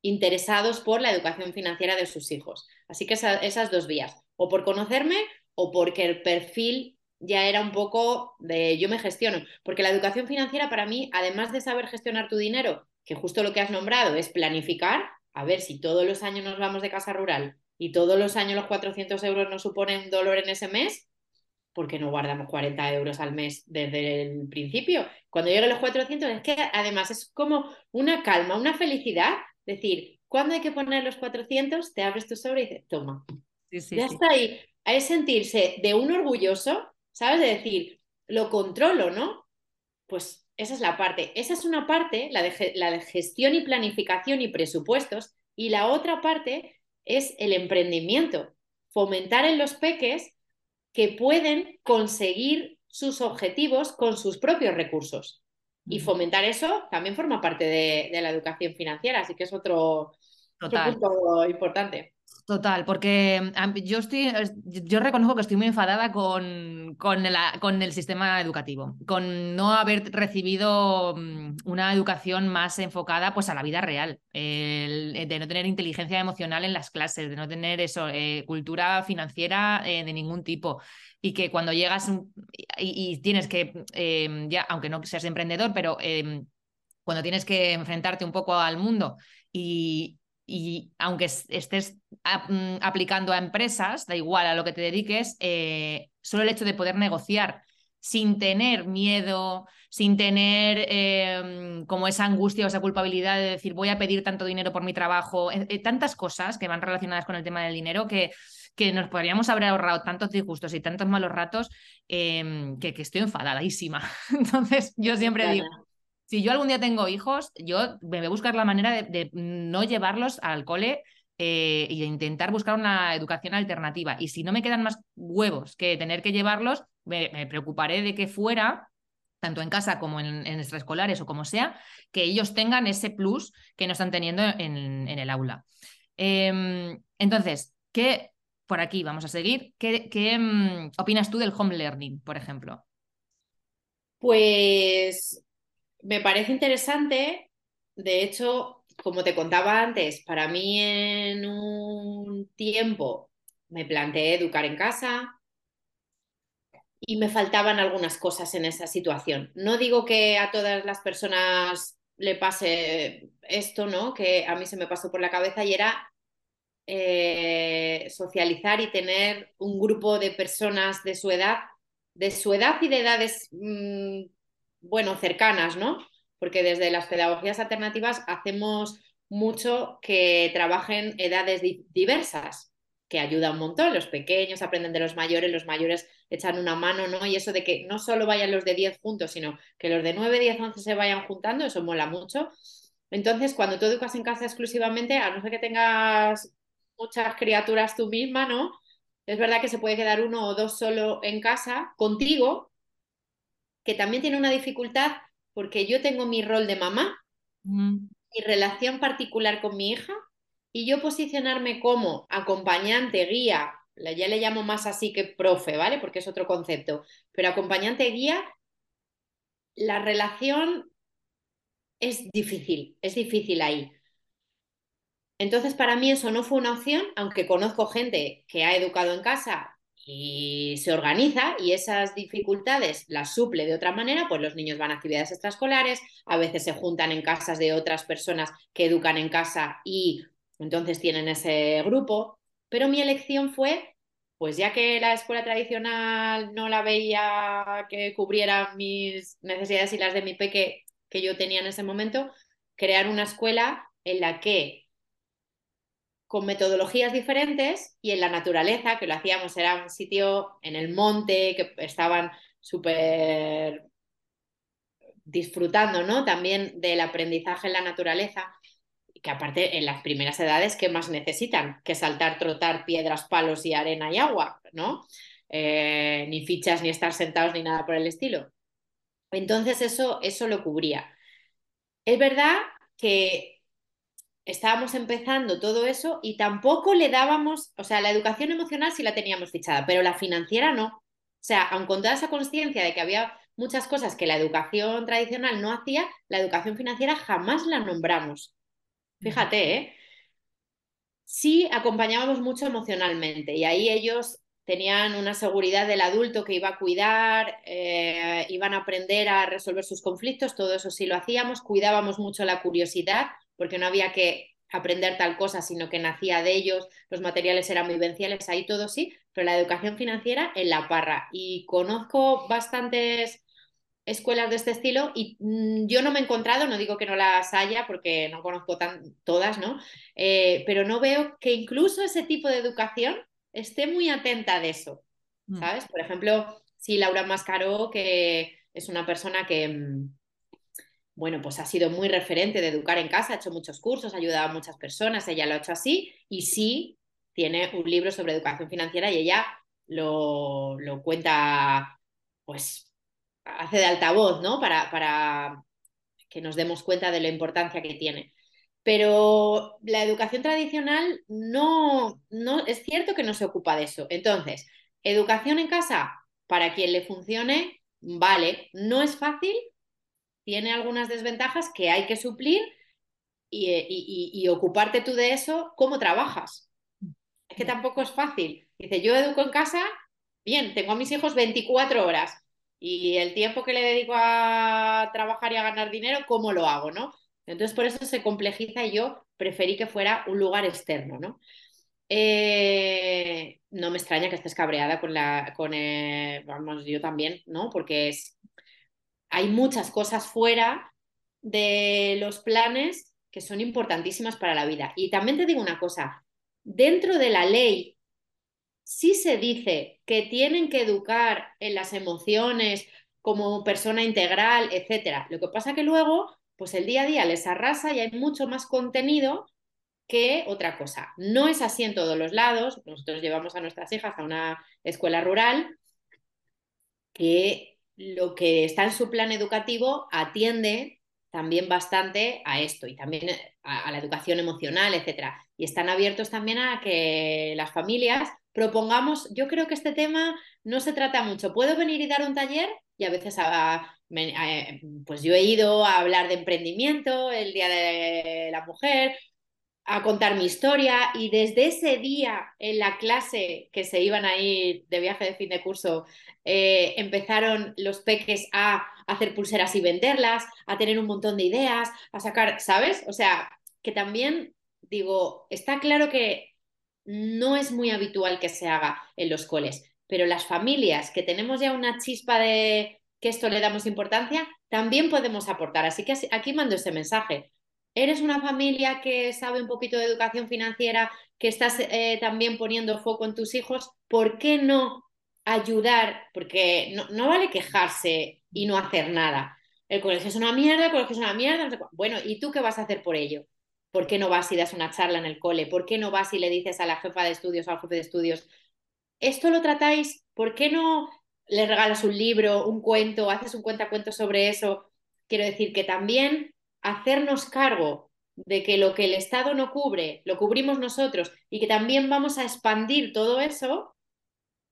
interesados por la educación financiera de sus hijos. Así que esas dos vías, o por conocerme o porque el perfil ya era un poco de yo me gestiono, porque la educación financiera para mí, además de saber gestionar tu dinero, que justo lo que has nombrado es planificar, a ver si todos los años nos vamos de casa rural y todos los años los 400 euros nos suponen dolor en ese mes, porque no guardamos 40 euros al mes desde el principio? Cuando lleguen los 400, es que además es como una calma, una felicidad decir, ¿cuándo hay que poner los 400? Te abres tu sobre y dices, toma. ya está ahí. Es sentirse de un orgulloso, ¿sabes? De decir, lo controlo, ¿no? Pues esa es la parte. Esa es una parte, la de, la de gestión y planificación y presupuestos. Y la otra parte es el emprendimiento. Fomentar en los peques que pueden conseguir sus objetivos con sus propios recursos. Y fomentar eso también forma parte de, la educación financiera, así que es otro, punto importante. Total, porque yo estoy, yo reconozco que estoy muy enfadada con, con, con, el sistema educativo, con no haber recibido mm, una educación más enfocada pues, a la vida real, de no tener inteligencia emocional en las clases, de no tener eso, eh, cultura financiera eh, de ningún tipo y que cuando llegas y, tienes que, em, ya, aunque no seas emprendedor, pero em, cuando tienes que enfrentarte un poco al mundo y, y aunque estés mm, aplicando a empresas, da igual a lo que te dediques, eh, solo el hecho de poder negociar sin tener miedo, sin tener em, como esa angustia o esa culpabilidad de decir voy a pedir tanto dinero por mi trabajo, eh, eh, tantas cosas que van relacionadas con el tema del dinero que, que nos podríamos haber ahorrado tantos disgustos y tantos malos ratos em, que, que, estoy enfadadísima. Entonces yo siempre digo, si yo algún día tengo hijos, yo me voy a buscar la manera de, no llevarlos al cole eh, y de intentar buscar una educación alternativa. Y si no me quedan más huevos que tener que llevarlos, me, preocuparé de que fuera, tanto en casa como en, extraescolares o como sea, que ellos tengan ese plus que no están teniendo en, el aula. Em, entonces, ¿qué, por aquí vamos a seguir, ¿qué, mm, opinas tú del home learning, por ejemplo? Pues me parece interesante. De hecho, como te contaba antes, para mí en un tiempo me planteé educar en casa y me faltaban algunas cosas en esa situación. No digo que a todas las personas le pase esto, ¿no? Que a mí se me pasó por la cabeza y era eh, socializar y tener un grupo de personas de su edad, de su edad y de edades mm, bueno, cercanas, ¿no? Porque desde las pedagogías alternativas hacemos mucho que trabajen edades diversas, que ayuda un montón. Los pequeños aprenden de los mayores, los mayores echan una mano, ¿no? Y eso de que no solo vayan los de 10 juntos, sino que los de 9, 10, 11 se vayan juntando, eso mola mucho. Entonces, cuando tú educas en casa exclusivamente, a no ser que tengas muchas criaturas tú misma, ¿no? Es verdad que se puede quedar uno o dos solo en casa contigo, que también tiene una dificultad porque yo tengo mi rol de mamá, mi relación particular con mi hija, y yo posicionarme como acompañante, guía, ya le llamo más así que profe, ¿vale? Porque es otro concepto, pero acompañante, guía, la relación es difícil, es difícil ahí. Entonces, para mí eso no fue una opción, aunque conozco gente que ha educado en casa y se organiza y esas dificultades las suple de otra manera, pues los niños van a actividades extraescolares, a veces se juntan en casas de otras personas que educan en casa y entonces tienen ese grupo, pero mi elección fue, pues ya que la escuela tradicional no la veía que cubriera mis necesidades y las de mi peque que yo tenía en ese momento, crear una escuela en la que con metodologías diferentes y en la naturaleza, que lo hacíamos, era un sitio en el monte, que estaban súper disfrutando, ¿no? También del aprendizaje en la naturaleza, que aparte en las primeras edades, ¿qué más necesitan? Que saltar, trotar piedras, palos y arena y agua, ¿no? Eh, ni fichas, ni estar sentados, ni nada por el estilo. Entonces eso, eso lo cubría. Es verdad que estábamos empezando todo eso y tampoco le dábamos, o sea, la educación emocional sí la teníamos fichada, pero la financiera no. O sea, aun con toda esa conciencia de que había muchas cosas que la educación tradicional no hacía, la educación financiera jamás la nombramos. Fíjate, ¿eh? Sí acompañábamos mucho emocionalmente y ahí ellos tenían una seguridad del adulto que iba a cuidar, eh, iban a aprender a resolver sus conflictos, todo eso sí lo hacíamos, cuidábamos mucho la curiosidad porque no había que aprender tal cosa, sino que nacía de ellos, los materiales eran vivenciales, ahí todo sí, pero la educación financiera en la parra. Y conozco bastantes escuelas de este estilo y mm, yo no me he encontrado, no digo que no las haya porque no conozco tan, todas, ¿no? Eh, pero no veo que incluso ese tipo de educación esté muy atenta de eso, mm. ¿sabes? Por ejemplo, si Laura Mascaró, que es una persona que mm, bueno, pues ha sido muy referente de educar en casa, ha hecho muchos cursos, ha ayudado a muchas personas, ella lo ha hecho así y sí tiene un libro sobre educación financiera y ella lo, cuenta, pues hace de altavoz, ¿no? Para, para que nos demos cuenta de la importancia que tiene. Pero la educación tradicional no, no, es cierto que no se ocupa de eso. Entonces, educación en casa, para quien le funcione, vale, no es fácil, tiene algunas desventajas que hay que suplir eh, y, ocuparte tú de eso, ¿cómo trabajas? Es que tampoco es fácil. Dice, yo educo en casa, bien, tengo a mis hijos 24 horas y el tiempo que le dedico a trabajar y a ganar dinero, ¿cómo lo hago, no? Entonces, por eso se complejiza y yo preferí que fuera un lugar externo, ¿no? Eh, no me extraña que estés cabreada con la, con, eh, vamos, yo también, ¿no? Porque es, hay muchas cosas fuera de los planes que son importantísimas para la vida. Y también te digo una cosa, dentro de la ley sí se dice que tienen que educar en las emociones como persona integral, etcétera. Lo que pasa que luego, pues el día a día les arrasa y hay mucho más contenido que otra cosa. No es así en todos los lados. Nosotros llevamos a nuestras hijas a una escuela rural que lo que está en su plan educativo atiende también bastante a esto y también a, la educación emocional, etcétera. Y están abiertos también a que las familias propongamos, yo creo que este tema no se trata mucho. Puedo venir y dar un taller y a veces pues yo he ido a hablar de emprendimiento, el Día de la Mujer, a contar mi historia y desde ese día en la clase que se iban a ir de viaje de fin de curso, eh, empezaron los peques a hacer pulseras y venderlas, a tener un montón de ideas, a sacar, ¿sabes? O sea, que también digo, está claro que no es muy habitual que se haga en los coles, pero las familias que tenemos ya una chispa de que esto le damos importancia, también podemos aportar. Así que aquí mando ese mensaje eres una familia que sabe un poquito de educación financiera, que estás eh, también poniendo foco en tus hijos, ¿por qué no ayudar? Porque no, vale quejarse y no hacer nada. El colegio es una mierda, el colegio es una mierda. bueno, ¿y tú qué vas a hacer por ello? ¿Por qué no vas y das una charla en el cole? ¿Por qué no vas y le dices a la jefa de estudios al jefe de estudios, esto lo tratáis? ¿Por qué no le regalas un libro, un cuento, haces un cuentacuento sobre eso? Quiero decir que también hacernos cargo de que lo que el Estado no cubre, lo cubrimos nosotros y que también vamos a expandir todo eso,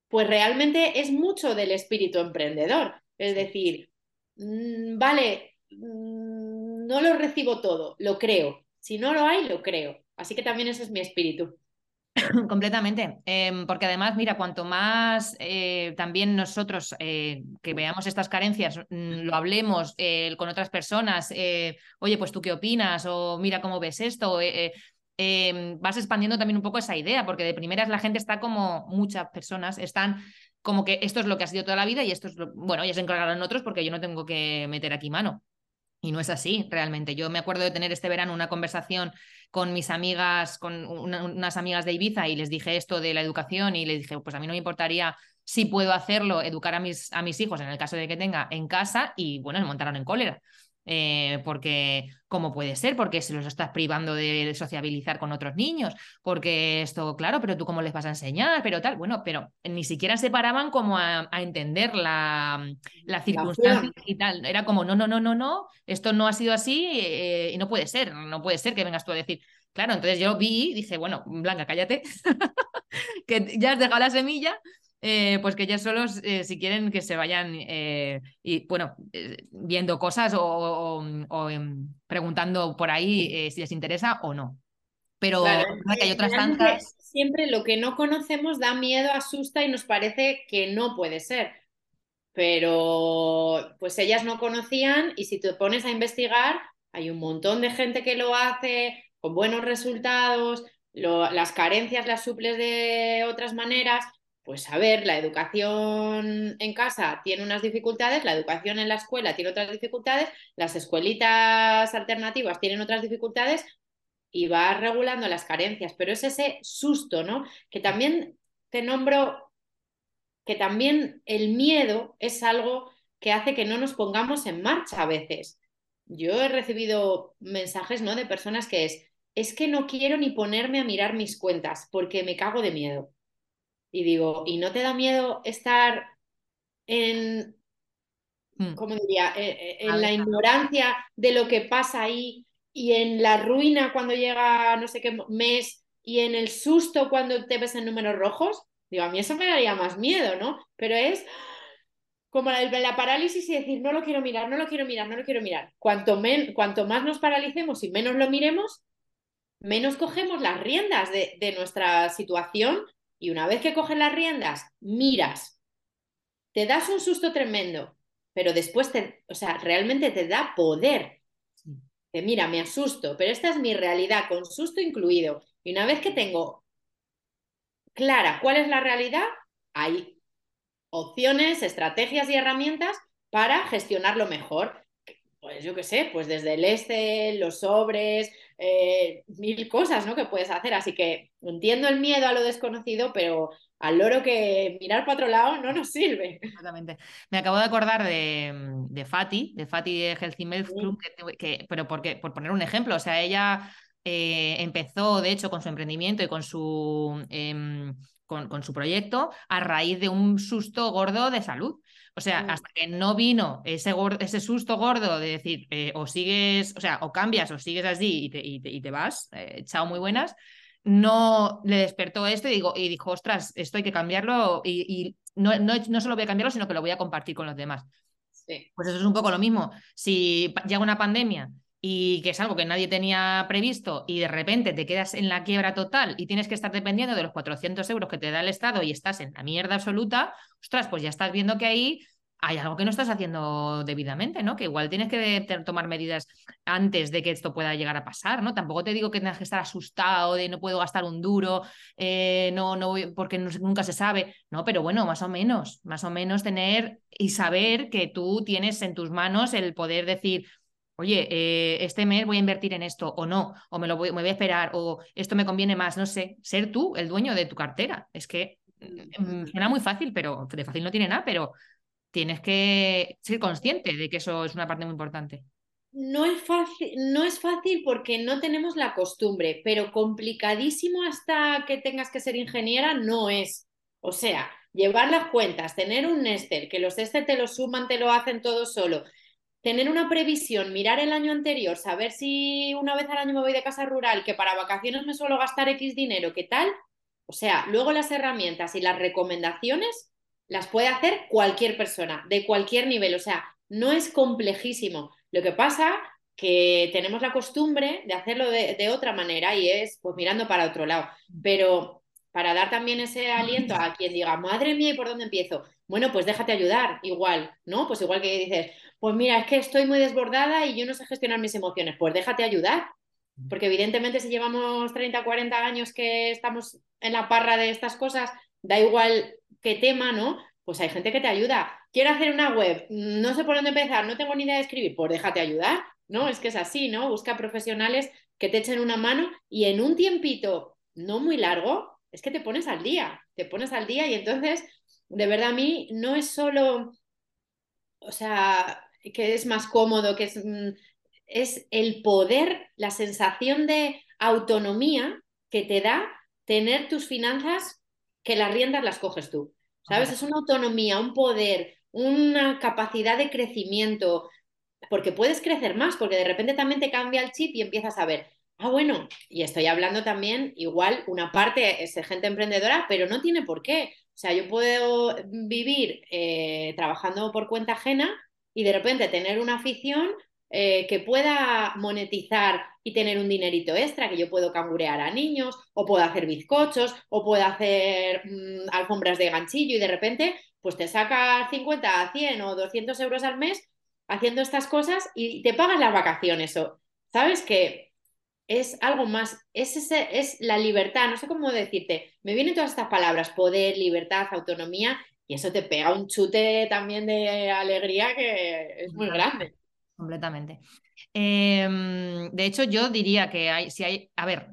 pues realmente es mucho del espíritu emprendedor. Es decir, mm, vale, mm, no lo recibo todo, lo creo. Si no lo hay, lo creo. Así que también ese es mi espíritu. Completamente, em, porque además, mira, cuanto más eh, también nosotros eh, que veamos estas carencias, mm, lo hablemos eh, con otras personas, oye, pues tú qué opinas o mira cómo ves esto, em, vas expandiendo también un poco esa idea, porque de primeras la gente está como, muchas personas están como que esto es lo que ha sido toda la vida y esto es lo, bueno, ya se encargarán otros porque yo no tengo que meter aquí mano. Y no es así, realmente. Yo me acuerdo de tener este verano una conversación con mis amigas, con unas amigas de Ibiza y les dije esto de la educación y les dije, pues a mí no me importaría si puedo hacerlo, educar a mis, a mis hijos en el caso de que tenga en casa y bueno, me montaron en cólera. Eh, porque, ¿cómo puede ser? Porque se los estás privando de sociabilizar con otros niños, porque esto, claro, pero tú cómo les vas a enseñar, pero tal, bueno, pero ni siquiera se paraban como a, entender la, la circunstancia y tal. Era como, no, no, no, no, no, esto no ha sido así eh, y no puede ser, no puede ser que vengas tú a decir. Claro, entonces yo vi y dije, bueno, Blanca, cállate, que ya has dejado la semilla, eh, pues que ya solo eh, si quieren que se vayan eh, y bueno viendo cosas o, em, preguntando por ahí si les interesa o no. Pero que hay otras tantas. Siempre lo que no conocemos da miedo, asusta y nos parece que no puede ser. Pero pues ellas no conocían y si te pones a investigar, hay un montón de gente que lo hace con buenos resultados, las carencias las suples de otras maneras pues a ver, la educación en casa tiene unas dificultades, la educación en la escuela tiene otras dificultades, las escuelitas alternativas tienen otras dificultades y va regulando las carencias, pero es ese susto, ¿no? Que también te nombro que también el miedo es algo que hace que no nos pongamos en marcha a veces. Yo he recibido mensajes, ¿no? De personas que es, es que no quiero ni ponerme a mirar mis cuentas porque me cago de miedo. Y digo, ¿y no te da miedo estar en, hmm. ¿cómo diría? E, e, en, la ignorancia de lo que pasa ahí y en la ruina cuando llega no sé qué mes y en el susto cuando te ves en números rojos? Digo, a mí eso me daría más miedo, ¿no? Pero es como la, la, parálisis y decir, no lo quiero mirar, no lo quiero mirar, no lo quiero mirar. Cuanto, cuanto más nos paralicemos y menos lo miremos, menos cogemos las riendas de, de nuestra situación y una vez que coges las riendas, miras, te das un susto tremendo, pero después, te, o sea, realmente te da poder. Que mira, me asusto, pero esta es mi realidad, con susto incluido. Y una vez que tengo clara cuál es la realidad, hay opciones, estrategias y herramientas para gestionarlo mejor. Pues yo qué sé, pues desde el Excel, los sobres, eh, mil cosas ¿no? que puedes hacer. Así que entiendo el miedo a lo desconocido, pero al loro que mirar para otro lado no nos sirve. Exactamente. Me acabo de acordar de, de Fati, de Fati de Healthy Milk Club, que, pero porque, por poner un ejemplo, o sea, ella eh, empezó, de hecho, con su emprendimiento y con su, em, con, su proyecto a raíz de un susto gordo de salud. O sea, hasta que no vino ese, ese susto gordo de decir, eh, o sigues, o sea, o cambias o sigues así y te, y te, vas, eh, chao, muy buenas, no le despertó esto y, digo, y dijo, ostras, esto hay que cambiarlo y, no, no, no, solo voy a cambiarlo, sino que lo voy a compartir con los demás. Pues eso es un poco lo mismo. Si llega una pandemia y que es algo que nadie tenía previsto y de repente te quedas en la quiebra total y tienes que estar dependiendo de los 400 euros que te da el Estado y estás en la mierda absoluta, ostras, pues ya estás viendo que ahí hay algo que no estás haciendo debidamente, ¿no? Que igual tienes que tomar medidas antes de que esto pueda llegar a pasar, ¿no? Tampoco te digo que tengas que estar asustado de no puedo gastar un duro, eh, no, no porque nunca se sabe, no, pero bueno, más o menos, más o menos tener y saber que tú tienes en tus manos el poder decir, oye, eh, este mes voy a invertir en esto o no, o me lo voy, me voy a esperar, o esto me conviene más, no sé, ser tú el dueño de tu cartera. Es que mm, suena muy fácil, pero de fácil no tiene nada, pero tienes que ser consciente de que eso es una parte muy importante. No es fácil, no es fácil porque no tenemos la costumbre, pero complicadísimo hasta que tengas que ser ingeniera no es. O sea, llevar las cuentas, tener un Nester, que los Nester te lo suman, te lo hacen todo solo, tener una previsión, mirar el año anterior, saber si una vez al año me voy de casa rural, que para vacaciones me suelo gastar X dinero, ¿qué tal? O sea, luego las herramientas y las recomendaciones las puede hacer cualquier persona, de cualquier nivel, o sea, no es complejísimo. Lo que pasa que tenemos la costumbre de hacerlo de, otra manera y es pues mirando para otro lado. Pero para dar también ese aliento a quien diga, madre mía, ¿y por dónde empiezo? Bueno, pues déjate ayudar, igual, ¿no? Pues igual que dices, pues mira, es que estoy muy desbordada y yo no sé gestionar mis emociones, pues déjate ayudar. Porque evidentemente si llevamos 30, 40 años que estamos en la parra de estas cosas, da igual qué tema, ¿no? Pues hay gente que te ayuda. Quiero hacer una web, no sé por dónde empezar, no tengo ni idea de escribir, pues déjate ayudar, ¿no? Es que es así, ¿no? Busca profesionales que te echen una mano y en un tiempito no muy largo, es que te pones al día, te pones al día y entonces, de verdad, a mí no es solo, o sea, que es más cómodo, que es, mm, es el poder, la sensación de autonomía que te da tener tus finanzas que las riendas las coges tú. ¿Sabes? Es una autonomía, un poder, una capacidad de crecimiento, porque puedes crecer más, porque de repente también te cambia el chip y empiezas a ver, ah, bueno, y estoy hablando también, igual una parte es gente emprendedora, pero no tiene por qué. O sea, yo puedo vivir eh, trabajando por cuenta ajena y de repente tener una afición eh, que pueda monetizar y tener un dinerito extra, que yo puedo cangurear a niños, o puedo hacer bizcochos, o puedo hacer mm, alfombras de ganchillo y de repente pues te saca 50, 100 o 200 euros al mes haciendo estas cosas y te pagan las vacaciones. O, ¿Sabes que es algo más, es, ese, es la libertad, no sé cómo decirte, me vienen todas estas palabras, poder, libertad, autonomía, y eso te pega un chute también de alegría que es muy grande completamente. Em, de hecho, yo diría que hay, si hay, a ver,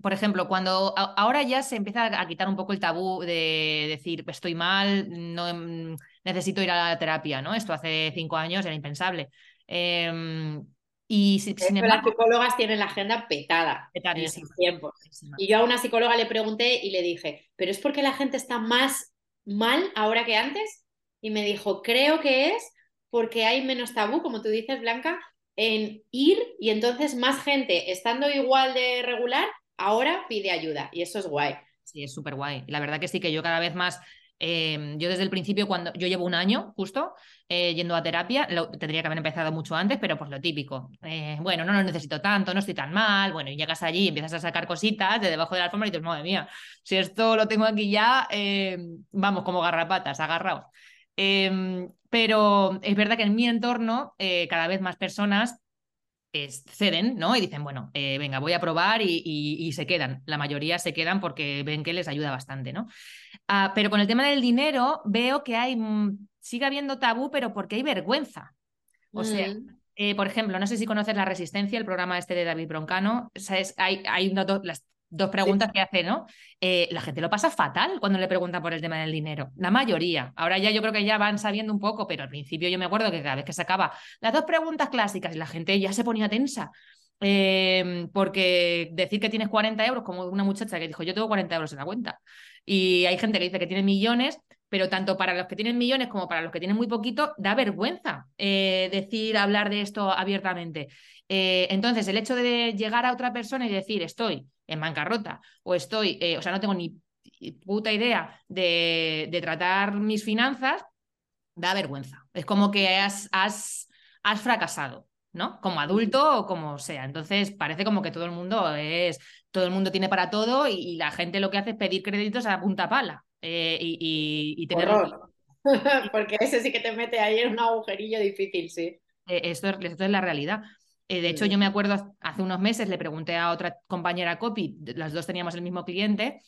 por ejemplo, cuando ahora ya se empieza a quitar un poco el tabú de decir estoy mal, no em, necesito ir a la terapia, ¿no? Esto hace cinco años era impensable. Em, y sin embargo, las psicólogas tienen la agenda petada en esos tiempos. Y yo a una psicóloga le pregunté y le dije, ¿pero es porque la gente está más mal ahora que antes? Y me dijo, creo que es porque hay menos tabú, como tú dices, Blanca, en ir y entonces más gente, estando igual de regular, ahora pide ayuda y eso es guay. Sí, es súper guay. La verdad que sí, que yo cada vez más, em, yo desde el principio, cuando yo llevo un año justo eh, yendo a terapia, lo, tendría que haber empezado mucho antes, pero pues lo típico. Eh, bueno, no lo necesito tanto, no estoy tan mal. Bueno, y llegas allí y empiezas a sacar cositas de debajo de la alfombra y dices, madre mía, si esto lo tengo aquí ya, em, vamos, como garrapatas, agarraos. Em, Pero es verdad que en mi entorno eh, cada vez más personas ceden, ¿no? Y dicen, bueno, eh, venga, voy a probar y, se quedan. La mayoría se quedan porque ven que les ayuda bastante, ¿no? Ah, pero con el tema del dinero veo que hay, mm, sigue habiendo tabú, pero porque hay vergüenza. O sea, mm. eh, por ejemplo, no sé si conoces La Resistencia, el programa este de David Broncano. ¿Sabes? Hay, hay una, las dos preguntas que hace, ¿no? Eh, la gente lo pasa fatal cuando le pregunta por el tema del dinero. La mayoría. Ahora ya yo creo que ya van sabiendo un poco, pero al principio yo me acuerdo que cada vez que sacaba las dos preguntas clásicas y la gente ya se ponía tensa. Em, porque decir que tienes 40 euros, como una muchacha que dijo, yo tengo 40 euros en la cuenta. Y hay gente que dice que tiene millones, pero tanto para los que tienen millones como para los que tienen muy poquito, da vergüenza eh, decir, hablar de esto abiertamente. Eh, entonces, el hecho de llegar a otra persona y decir, estoy en bancarrota o estoy, eh, o sea, no tengo ni puta idea de, tratar mis finanzas, da vergüenza. Es como que has, has, has fracasado. ¿no? Como adulto o como sea. Entonces parece como que todo el mundo es, todo el mundo tiene para todo y, la gente lo que hace es pedir créditos a punta pala eh, y, y, tener... Porque ese sí que te mete ahí en un agujerillo difícil, sí. esto, esto, es la realidad. Eh, de hecho, yo me acuerdo hace unos meses, le pregunté a otra compañera copy, las dos teníamos el mismo cliente,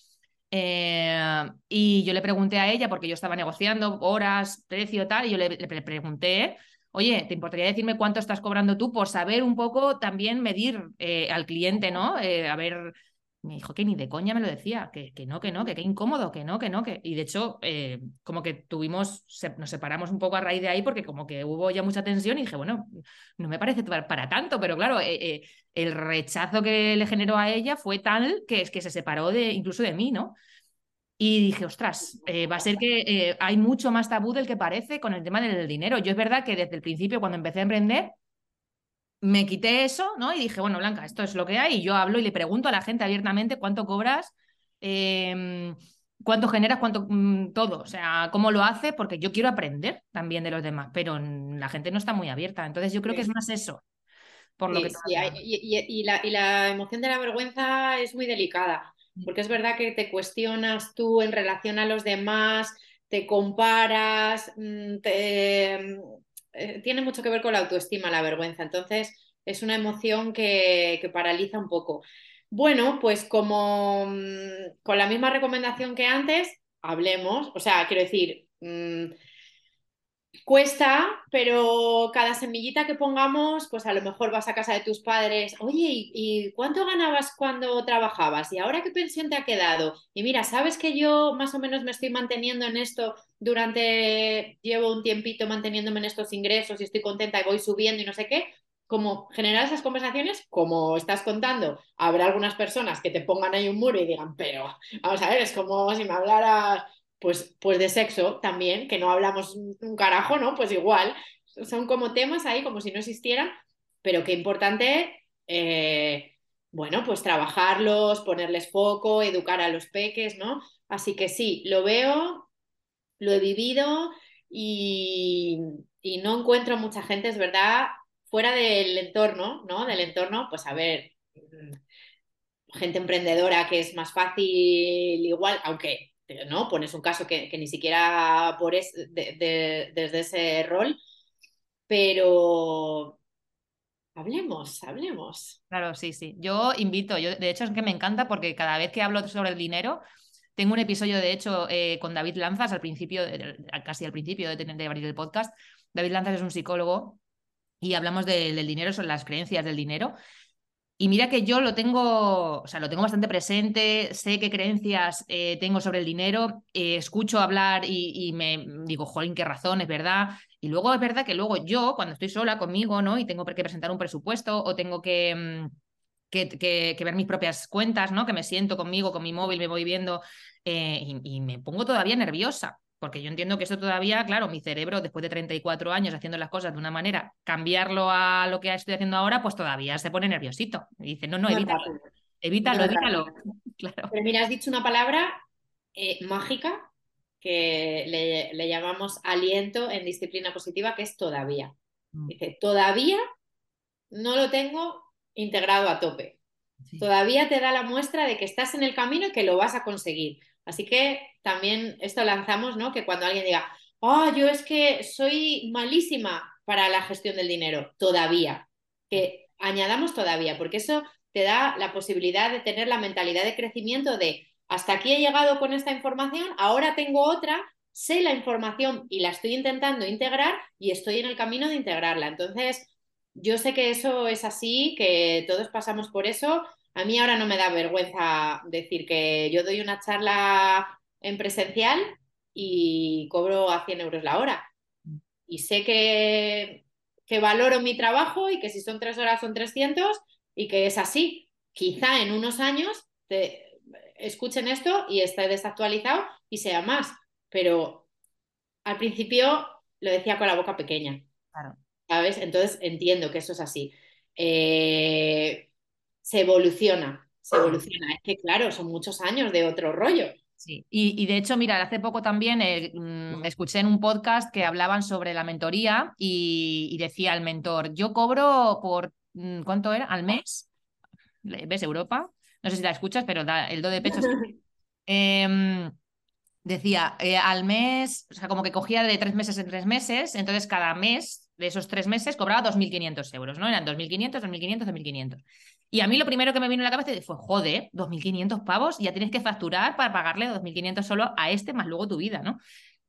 eh, y yo le pregunté a ella, porque yo estaba negociando horas, precio, tal, y yo le, pregunté, oye, ¿te importaría decirme cuánto estás cobrando tú por saber un poco también medir eh, al cliente, ¿no? a ver me dijo que ni de coña me lo decía, que, que no, que no, que qué incómodo, que no, que no, que... Y de hecho, eh, como que tuvimos, nos separamos un poco a raíz de ahí porque como que hubo ya mucha tensión y dije, bueno, no me parece para, tanto, pero claro, eh, eh, el rechazo que le generó a ella fue tal que es que se separó de, incluso de mí, ¿no? Y dije, ostras, va a ser que hay mucho más tabú del que parece con el tema del dinero. Yo es verdad que desde el principio, cuando empecé a emprender, me quité eso, ¿no? Y dije, bueno, Blanca, esto es lo que hay. Y yo hablo y le pregunto a la gente abiertamente cuánto cobras, em, cuánto generas, cuánto mm, todo. O sea, cómo lo hace, porque yo quiero aprender también de los demás, pero la gente no está muy abierta. Entonces yo creo que es más eso. Por lo que y, la, y la emoción de la vergüenza es muy delicada, porque es verdad que te cuestionas tú en relación a los demás, te comparas, mm, te, eh, tiene mucho que ver con la autoestima, la vergüenza. Entonces, es una emoción que, paraliza un poco. Bueno, pues como mm, con la misma recomendación que antes, hablemos. O sea, quiero decir, mm, Cuesta, pero cada semillita que pongamos, pues a lo mejor vas a casa de tus padres, oye, ¿y, cuánto ganabas cuando trabajabas? ¿Y ahora qué pensión te ha quedado? Y mira, ¿sabes que yo más o menos me estoy manteniendo en esto durante, llevo un tiempito manteniéndome en estos ingresos y estoy contenta y voy subiendo y no sé qué? Como generar esas conversaciones, como estás contando, habrá algunas personas que te pongan ahí un muro y digan, pero vamos a ver, es como si me hablaras pues, pues de sexo también, que no hablamos un carajo, ¿no? Pues igual, son como temas ahí como si no existieran, pero qué importante, eh, bueno, pues trabajarlos, ponerles foco, educar a los peques, ¿no? Así que sí, lo veo, lo he vivido y, y no encuentro mucha gente, es verdad, fuera del entorno, ¿no? Del entorno, pues a ver, mm, gente emprendedora que es más fácil igual, aunque ¿no? Pones un caso que, ni siquiera por desde ese rol, pero hablemos, hablemos. Claro, sí, sí. Yo invito, yo de hecho es que me encanta porque cada vez que hablo sobre el dinero, tengo un episodio, de hecho, eh, con David Lanzas al principio, casi al principio de, de abrir el podcast. David Lanzas es un psicólogo y hablamos del dinero, son las creencias del dinero. Y mira que yo lo tengo, o sea, lo tengo bastante presente, sé qué creencias eh, tengo sobre el dinero, eh, escucho hablar y, me digo, jolín, qué razón, es verdad. Y luego es verdad que luego yo, cuando estoy sola conmigo, ¿no? Y tengo que presentar un presupuesto o tengo que, mm, que, ver mis propias cuentas, ¿no? Que me siento conmigo, con mi móvil, me voy viendo eh, y, y me pongo todavía nerviosa. Porque yo entiendo que eso todavía, claro, mi cerebro, después de 34 años haciendo las cosas de una manera, cambiarlo a lo que estoy haciendo ahora, pues todavía se pone nerviosito. Y dice, no, no, evítalo. Evítalo, evítalo. Claro. Pero mira, has dicho una palabra eh, mágica que le, llamamos aliento en disciplina positiva, que es todavía. Mm. Dice, todavía no lo tengo integrado a tope. Todavía te da la muestra de que estás en el camino y que lo vas a conseguir. Así que también esto lanzamos, ¿no? Que cuando alguien diga, oh, yo es que soy malísima para la gestión del dinero, todavía. Que añadamos todavía, porque eso te da la posibilidad de tener la mentalidad de crecimiento de hasta aquí he llegado con esta información, ahora tengo otra, sé la información y la estoy intentando integrar y estoy en el camino de integrarla. Entonces, yo sé que eso es así, que todos pasamos por eso. A mí ahora no me da vergüenza decir que yo doy una charla en presencial y cobro a 100 euros la hora. Y sé que, que valoro mi trabajo y que si son tres horas son 300 y que es así. Quizá en unos años te escuchen esto y esté desactualizado y sea más. Pero al principio lo decía con la boca pequeña. Claro. ¿Sabes? Entonces entiendo que eso es así. Eh, se evoluciona, se evoluciona. Es que, claro, son muchos años de otro rollo. Sí, y, de hecho, mira, hace poco también eh, mm, escuché en un podcast que hablaban sobre la mentoría y, decía el mentor, yo cobro por, mm, ¿cuánto era? ¿Al mes? ¿Ves Europa? No sé si la escuchas, pero da, el do de pecho. eh, decía, eh, al mes, o sea, como que cogía de tres meses en tres meses, entonces cada mes de esos tres meses cobraba 2.500 euros, ¿no? Eran 2.500, 2.500, 2.500. Y a mí lo primero que me vino a la cabeza fue, joder, 2.500 pavos, ya tienes que facturar para pagarle 2.500 solo a este más luego tu vida, ¿no?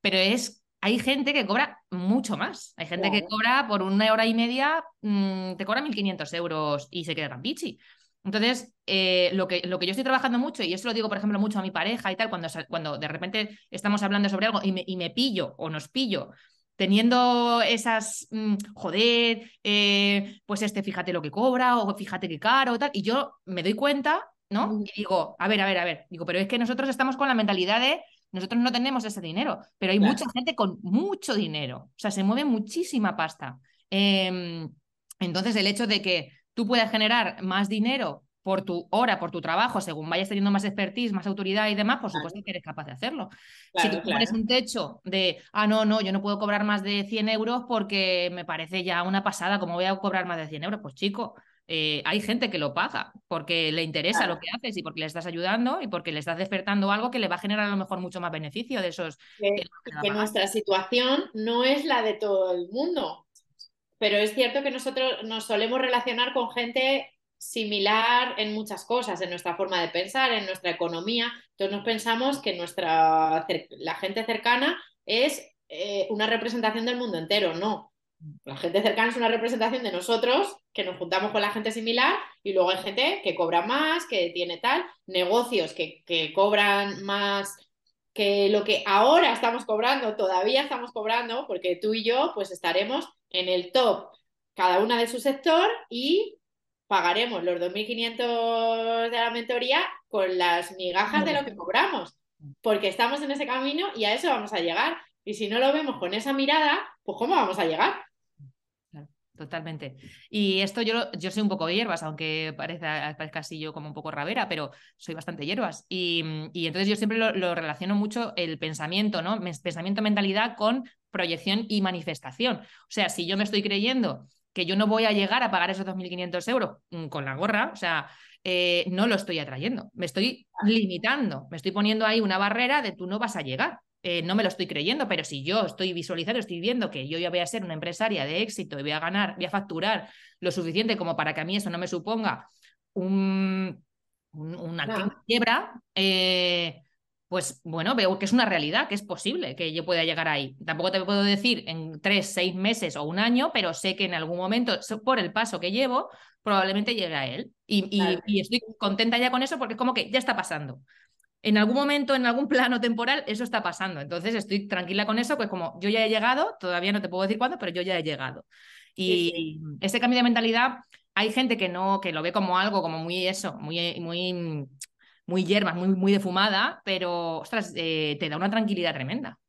Pero es, hay gente que cobra mucho más. Hay gente que cobra por una hora y media, mm, te cobra 1.500 euros y se queda tan pichi. Entonces, eh, lo, que, lo que yo estoy trabajando mucho, y eso lo digo, por ejemplo, mucho a mi pareja y tal, cuando, cuando de repente estamos hablando sobre algo y me, y me pillo o nos pillo teniendo esas, mm, joder, eh, pues este fíjate lo que cobra o fíjate qué caro, tal, y yo me doy cuenta, ¿no? Y digo, a ver, a ver, a ver, digo, pero es que nosotros estamos con la mentalidad de, nosotros no tenemos ese dinero, pero hay mucha gente con mucho dinero, o sea, se mueve muchísima pasta. Em, entonces, el hecho de que tú puedas generar más dinero por tu hora, por tu trabajo, según vayas teniendo más expertise, más autoridad y demás, por supuesto que eres capaz de hacerlo. si tú pones un techo de, ah, no, no, yo no puedo cobrar más de 100 euros porque me parece ya una pasada, ¿cómo voy a cobrar más de 100 euros? Pues chico, eh, hay gente que lo paga porque le interesa lo que haces y porque le estás ayudando y porque le estás despertando algo que le va a generar a lo mejor mucho más beneficio de esos. que nuestra situación no es la de todo el mundo. Pero es cierto que nosotros nos solemos relacionar con gente similar en muchas cosas, en nuestra forma de pensar, en nuestra economía. Entonces nos pensamos que nuestra, la gente cercana es eh, una representación del mundo entero, no. La gente cercana es una representación de nosotros, que nos juntamos con la gente similar, y luego hay gente que cobra más, que tiene tal, negocios que, que cobran más que lo que ahora estamos cobrando, todavía estamos cobrando, porque tú y yo pues estaremos en el top, cada una de su sector, y pagaremos los 2.500 de la mentoría con las migajas de lo que cobramos, porque estamos en ese camino y a eso vamos a llegar. Y si no lo vemos con esa mirada, pues ¿cómo vamos a llegar? Totalmente. Y esto yo, yo soy un poco hierbas, aunque parezca, parezca así yo como un poco rabera, pero soy bastante hierbas. Y, entonces yo siempre lo, lo, relaciono mucho el pensamiento, ¿no? Pensamiento, mentalidad con proyección y manifestación. O sea, si yo me estoy creyendo que yo no voy a llegar a pagar esos 2.500 euros mm, con la gorra, o sea, eh, no lo estoy atrayendo, me estoy limitando, me estoy poniendo ahí una barrera de tú no vas a llegar. Eh, no me lo estoy creyendo, pero si yo estoy visualizando, estoy viendo que yo ya voy a ser una empresaria de éxito y voy a ganar, voy a facturar lo suficiente como para que a mí eso no me suponga un, una quiebra, eh, pues bueno, veo que es una realidad, que es posible que yo pueda llegar ahí. Tampoco te puedo decir en tres, seis meses o un año, pero sé que en algún momento, por el paso que llevo, probablemente llegue a él. Y, estoy contenta ya con eso porque es como que ya está pasando. En algún momento, en algún plano temporal, eso está pasando. Entonces estoy tranquila con eso, pues como yo ya he llegado, todavía no te puedo decir cuándo, pero yo ya he llegado. Y ese cambio de mentalidad, hay gente que no, que lo ve como algo como muy eso, muy, muy muy hierbas, muy, muy defumada, pero ostras, eh, te da una tranquilidad tremenda.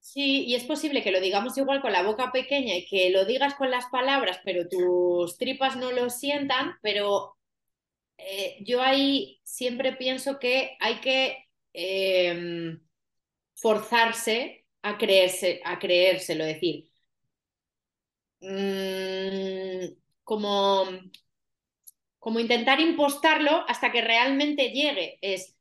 Sí, y es posible que lo digamos igual con la boca pequeña y que lo digas con las palabras, pero tus tripas no lo sientan, pero eh, yo ahí siempre pienso que hay que em, forzarse a creerse, a creérselo, decir, mm, como como intentar impostarlo hasta que realmente llegue. Es,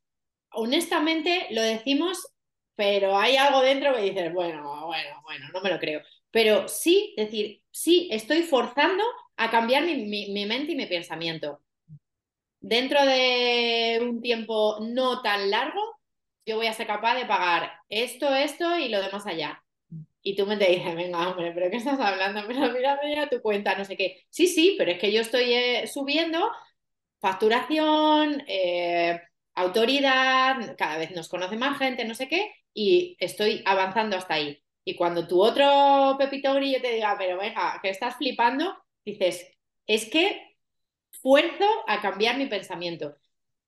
honestamente, lo decimos, pero hay algo dentro que dices, bueno, bueno, bueno, no me lo creo. Pero sí, decir, sí, estoy forzando a cambiar mi, mente y mi pensamiento. Dentro de un tiempo no tan largo, yo voy a ser capaz de pagar esto, esto y lo demás allá. Y tú me te dices, venga, hombre, ¿pero qué estás hablando? Pero mírame ya tu cuenta, no sé qué. Sí, sí, pero es que yo estoy eh, subiendo facturación, eh, autoridad, cada vez nos conoce más gente, no sé qué, y estoy avanzando hasta ahí. Y cuando tu otro Pepito Grillo te diga, pero venga, que estás flipando, dices, es que esfuerzo a cambiar mi pensamiento.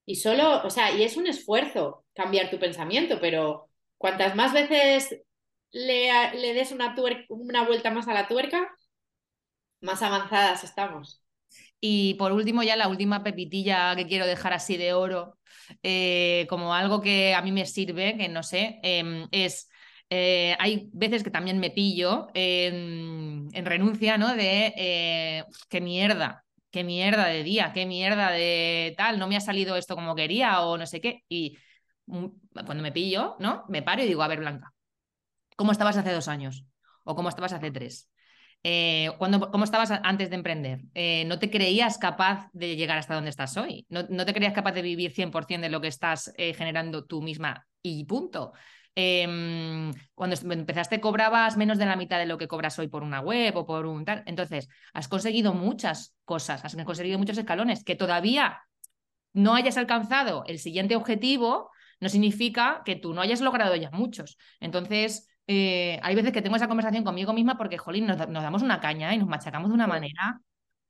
Y solo, o sea, y es un esfuerzo cambiar tu pensamiento, pero cuantas más veces le, le des una, una vuelta más a la tuerca, más avanzadas estamos. Y por último, ya la última pepitilla que quiero dejar así de oro, eh, como algo que a mí me sirve, que no sé, em, es, eh, hay veces que también me pillo en, renuncia, ¿no? De eh, qué mierda, qué mierda de día, qué mierda de tal, no me ha salido esto como quería o no sé qué. Y mm, cuando me pillo, ¿no? Me paro y digo, a ver, Blanca, ¿cómo estabas hace dos años? ¿O cómo estabas hace tres? Eh, cuando, ¿Cómo estabas antes de emprender? Eh, ¿No te creías capaz de llegar hasta donde estás hoy? ¿No, te creías capaz de vivir 100% de lo que estás eh, generando tú misma y punto? Em, cuando empezaste cobrabas menos de la mitad de lo que cobras hoy por una web o por un tal. Entonces, has conseguido muchas cosas, has conseguido muchos escalones que todavía no hayas alcanzado el siguiente objetivo, no significa que tú no hayas logrado ya muchos. Entonces, eh, hay veces que tengo esa conversación conmigo misma porque, jolín, nos, damos una caña y nos machacamos de una manera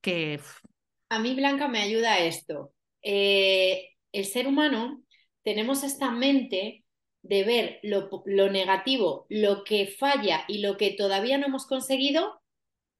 que... A mí, Blanca, me ayuda esto. Eh, el ser humano tenemos esta mente de ver lo, lo, negativo, lo que falla y lo que todavía no hemos conseguido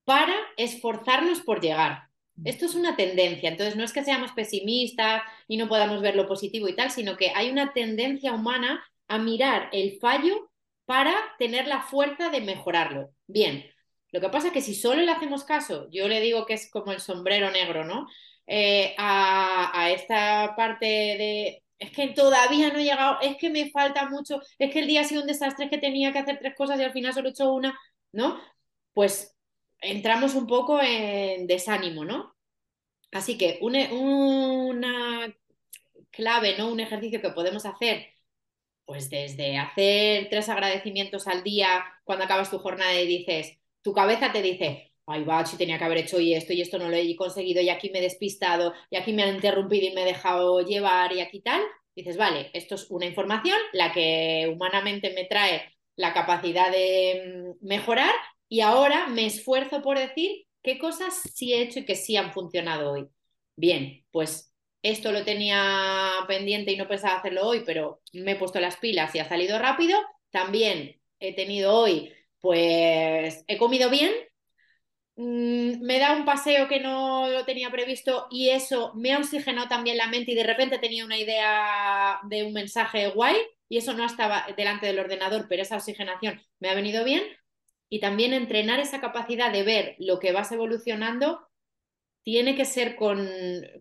para esforzarnos por llegar. Mm. Esto es una tendencia, entonces no es que seamos pesimistas y no podamos ver lo positivo y tal, sino que hay una tendencia humana a mirar el fallo para tener la fuerza de mejorarlo. Bien, lo que pasa es que si solo le hacemos caso, yo le digo que es como el sombrero negro, ¿no? Eh, a, esta parte de es que todavía no he llegado, es que me falta mucho, es que el día ha sido un desastre, es que tenía que hacer tres cosas y al final solo he hecho una, ¿no? Pues entramos un poco en desánimo, ¿no? Así que una, una clave, ¿no? Un ejercicio que podemos hacer pues desde hacer tres agradecimientos al día cuando acabas tu jornada y dices, tu cabeza te dice, ay, va, si tenía que haber hecho y esto y esto no lo he conseguido y aquí me he despistado y aquí me han interrumpido y me he dejado llevar y aquí tal, dices, vale, esto es una información, la que humanamente me trae la capacidad de mm, mejorar y ahora me esfuerzo por decir qué cosas sí he hecho y que sí han funcionado hoy. Bien, pues esto lo tenía pendiente y no pensaba hacerlo hoy, pero me he puesto las pilas y ha salido rápido. También he tenido hoy, pues he comido bien, mm, me da un paseo que no lo tenía previsto y eso me ha oxigenado también la mente y de repente tenía una idea de un mensaje guay y eso no estaba delante del ordenador, pero esa oxigenación me ha venido bien. Y también entrenar esa capacidad de ver lo que vas evolucionando tiene que ser con,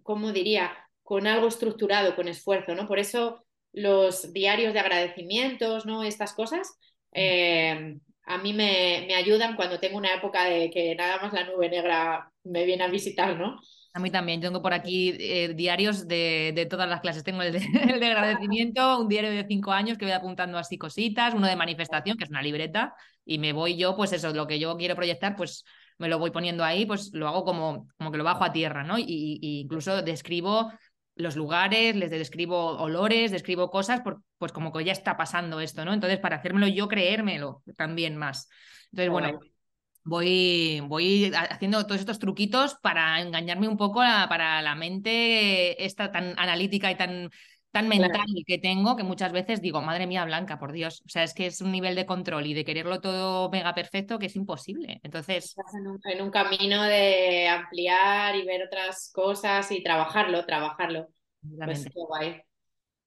¿cómo diría? Con algo estructurado, con esfuerzo, ¿no? Por eso los diarios de agradecimientos, ¿no? Estas cosas eh, a mí me, ayudan cuando tengo una época de que nada más la nube negra me viene a visitar, ¿no? A mí también, tengo por aquí eh, diarios de, todas las clases. Tengo el de, el de, agradecimiento, un diario de cinco años que voy apuntando así cositas, uno de manifestación, que es una libreta, y me voy yo, pues eso, lo que yo quiero proyectar, pues me lo voy poniendo ahí, pues lo hago como, como que lo bajo a tierra, ¿no? Y, y incluso describo los lugares, les describo olores, describo cosas, por, pues como que ya está pasando esto, ¿no? Entonces, para hacérmelo yo creérmelo también más. Entonces, bueno, voy, voy haciendo todos estos truquitos para engañarme un poco para la mente esta tan analítica y tan tan mental que tengo que muchas veces digo, madre mía, Blanca, por Dios. O sea, es que es un nivel de control y de quererlo todo mega perfecto que es imposible. Entonces. Estás en un, camino de ampliar y ver otras cosas y trabajarlo, trabajarlo. Pues qué guay.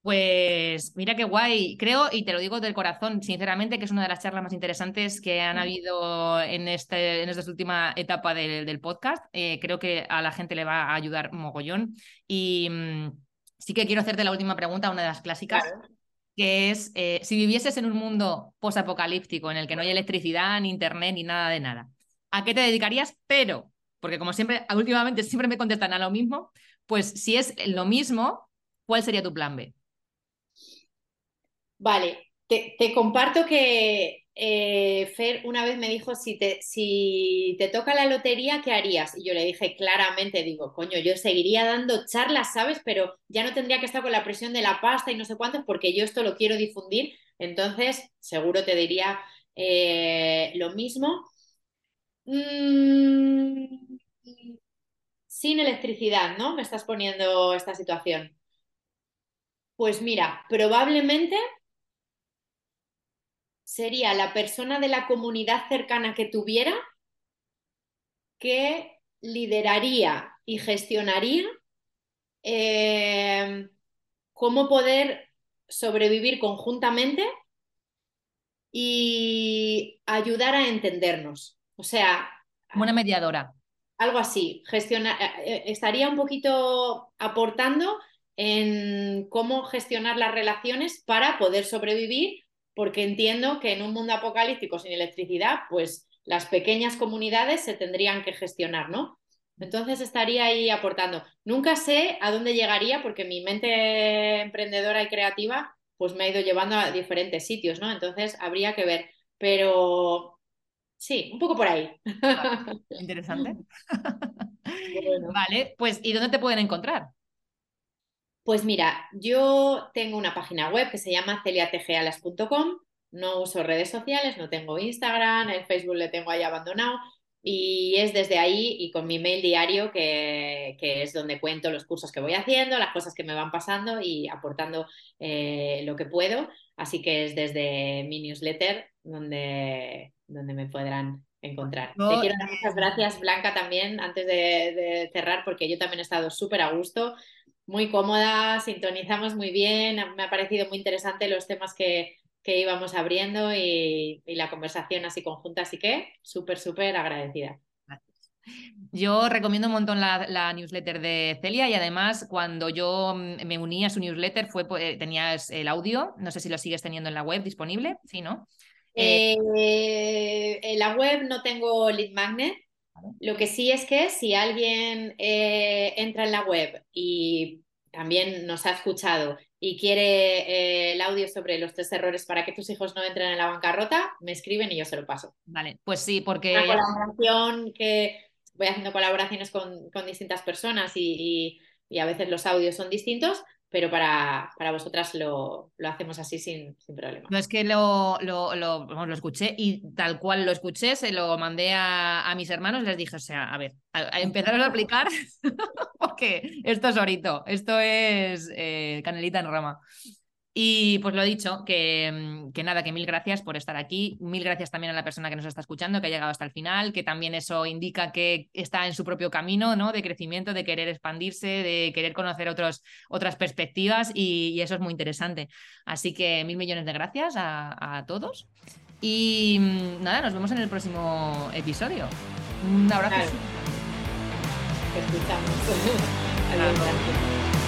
Pues mira qué guay. Creo, y te lo digo del corazón, sinceramente, que es una de las charlas más interesantes que han habido en, este, en esta última etapa del, podcast. Eh, creo que a la gente le va a ayudar mogollón. Y. Sí que quiero hacerte la última pregunta, una de las clásicas, que es eh, si vivieses en un mundo posapocalíptico en el que no hay electricidad, ni internet, ni nada de nada, ¿a qué te dedicarías? Pero, porque como siempre, últimamente siempre me contestan a lo mismo, pues si es lo mismo, ¿cuál sería tu plan B? Vale, te, comparto que eh, Fer una vez me dijo, si te, si te toca la lotería, ¿qué harías? Y yo le dije claramente, digo, coño, yo seguiría dando charlas, ¿sabes? Pero ya no tendría que estar con la presión de la pasta y no sé cuántos, porque yo esto lo quiero difundir. Entonces, seguro te diría eh, lo mismo. Mm, sin electricidad, ¿no? Me estás poniendo esta situación. Pues mira, probablemente sería la persona de la comunidad cercana que tuviera que lideraría y gestionaría eh, cómo poder sobrevivir conjuntamente y ayudar a entendernos. O sea... Una mediadora. Algo así. Eh, eh, estaría un poquito aportando en cómo gestionar las relaciones para poder sobrevivir porque entiendo que en un mundo apocalíptico sin electricidad, pues las pequeñas comunidades se tendrían que gestionar, ¿no? Entonces estaría ahí aportando. Nunca sé a dónde llegaría porque mi mente emprendedora y creativa pues me ha ido llevando a diferentes sitios, ¿no? Entonces habría que ver. Pero sí, un poco por ahí. interesante. Vale, pues ¿y dónde te pueden encontrar? Pues mira, yo tengo una página web que se llama celiatgalas.com, no uso redes sociales, no tengo Instagram, el Facebook le tengo ahí abandonado y es desde ahí y con mi mail diario que, es donde cuento los cursos que voy haciendo, las cosas que me van pasando y aportando eh, lo que puedo. Así que es desde mi newsletter donde, donde me podrán encontrar. Te quiero dar muchas gracias, Blanca, también, antes de, de cerrar, porque yo también he estado súper a gusto muy cómoda, sintonizamos muy bien, me ha parecido muy interesante los temas que, íbamos abriendo y, la conversación así conjunta, así que súper, súper agradecida. Yo recomiendo un montón la, newsletter de Celia y además cuando yo me uní a su newsletter fue pues, tenías el audio, no sé si lo sigues teniendo en la web disponible, sí, ¿no? Eh, en la web no tengo lead magnet, lo que sí es que si alguien eh, entra en la web y también nos ha escuchado y quiere eh, el audio sobre los tres errores para que tus hijos no entren en la bancarrota, me escriben y yo se lo paso. Vale, pues sí, porque... Una colaboración que voy haciendo colaboraciones con, distintas personas y, a veces los audios son distintos, pero para, para vosotras lo, hacemos así sin, sin, problema. No es que lo, lo, lo, escuché y tal cual lo escuché, se lo mandé a, mis hermanos y les dije, o sea, a ver, a, empezaron a aplicar porque esto es orito, esto es eh, canelita en rama. Y pues lo dicho, que, mm, que, nada, que mil gracias por estar aquí, mil gracias también a la persona que nos está escuchando, que ha llegado hasta el final, que también eso indica que está en su propio camino, ¿no? De crecimiento, de querer expandirse, de querer conocer otros, otras perspectivas y, eso es muy interesante. Así que mil millones de gracias a, todos y mm, nada, nos vemos en el próximo episodio. Un abrazo. Escuchamos.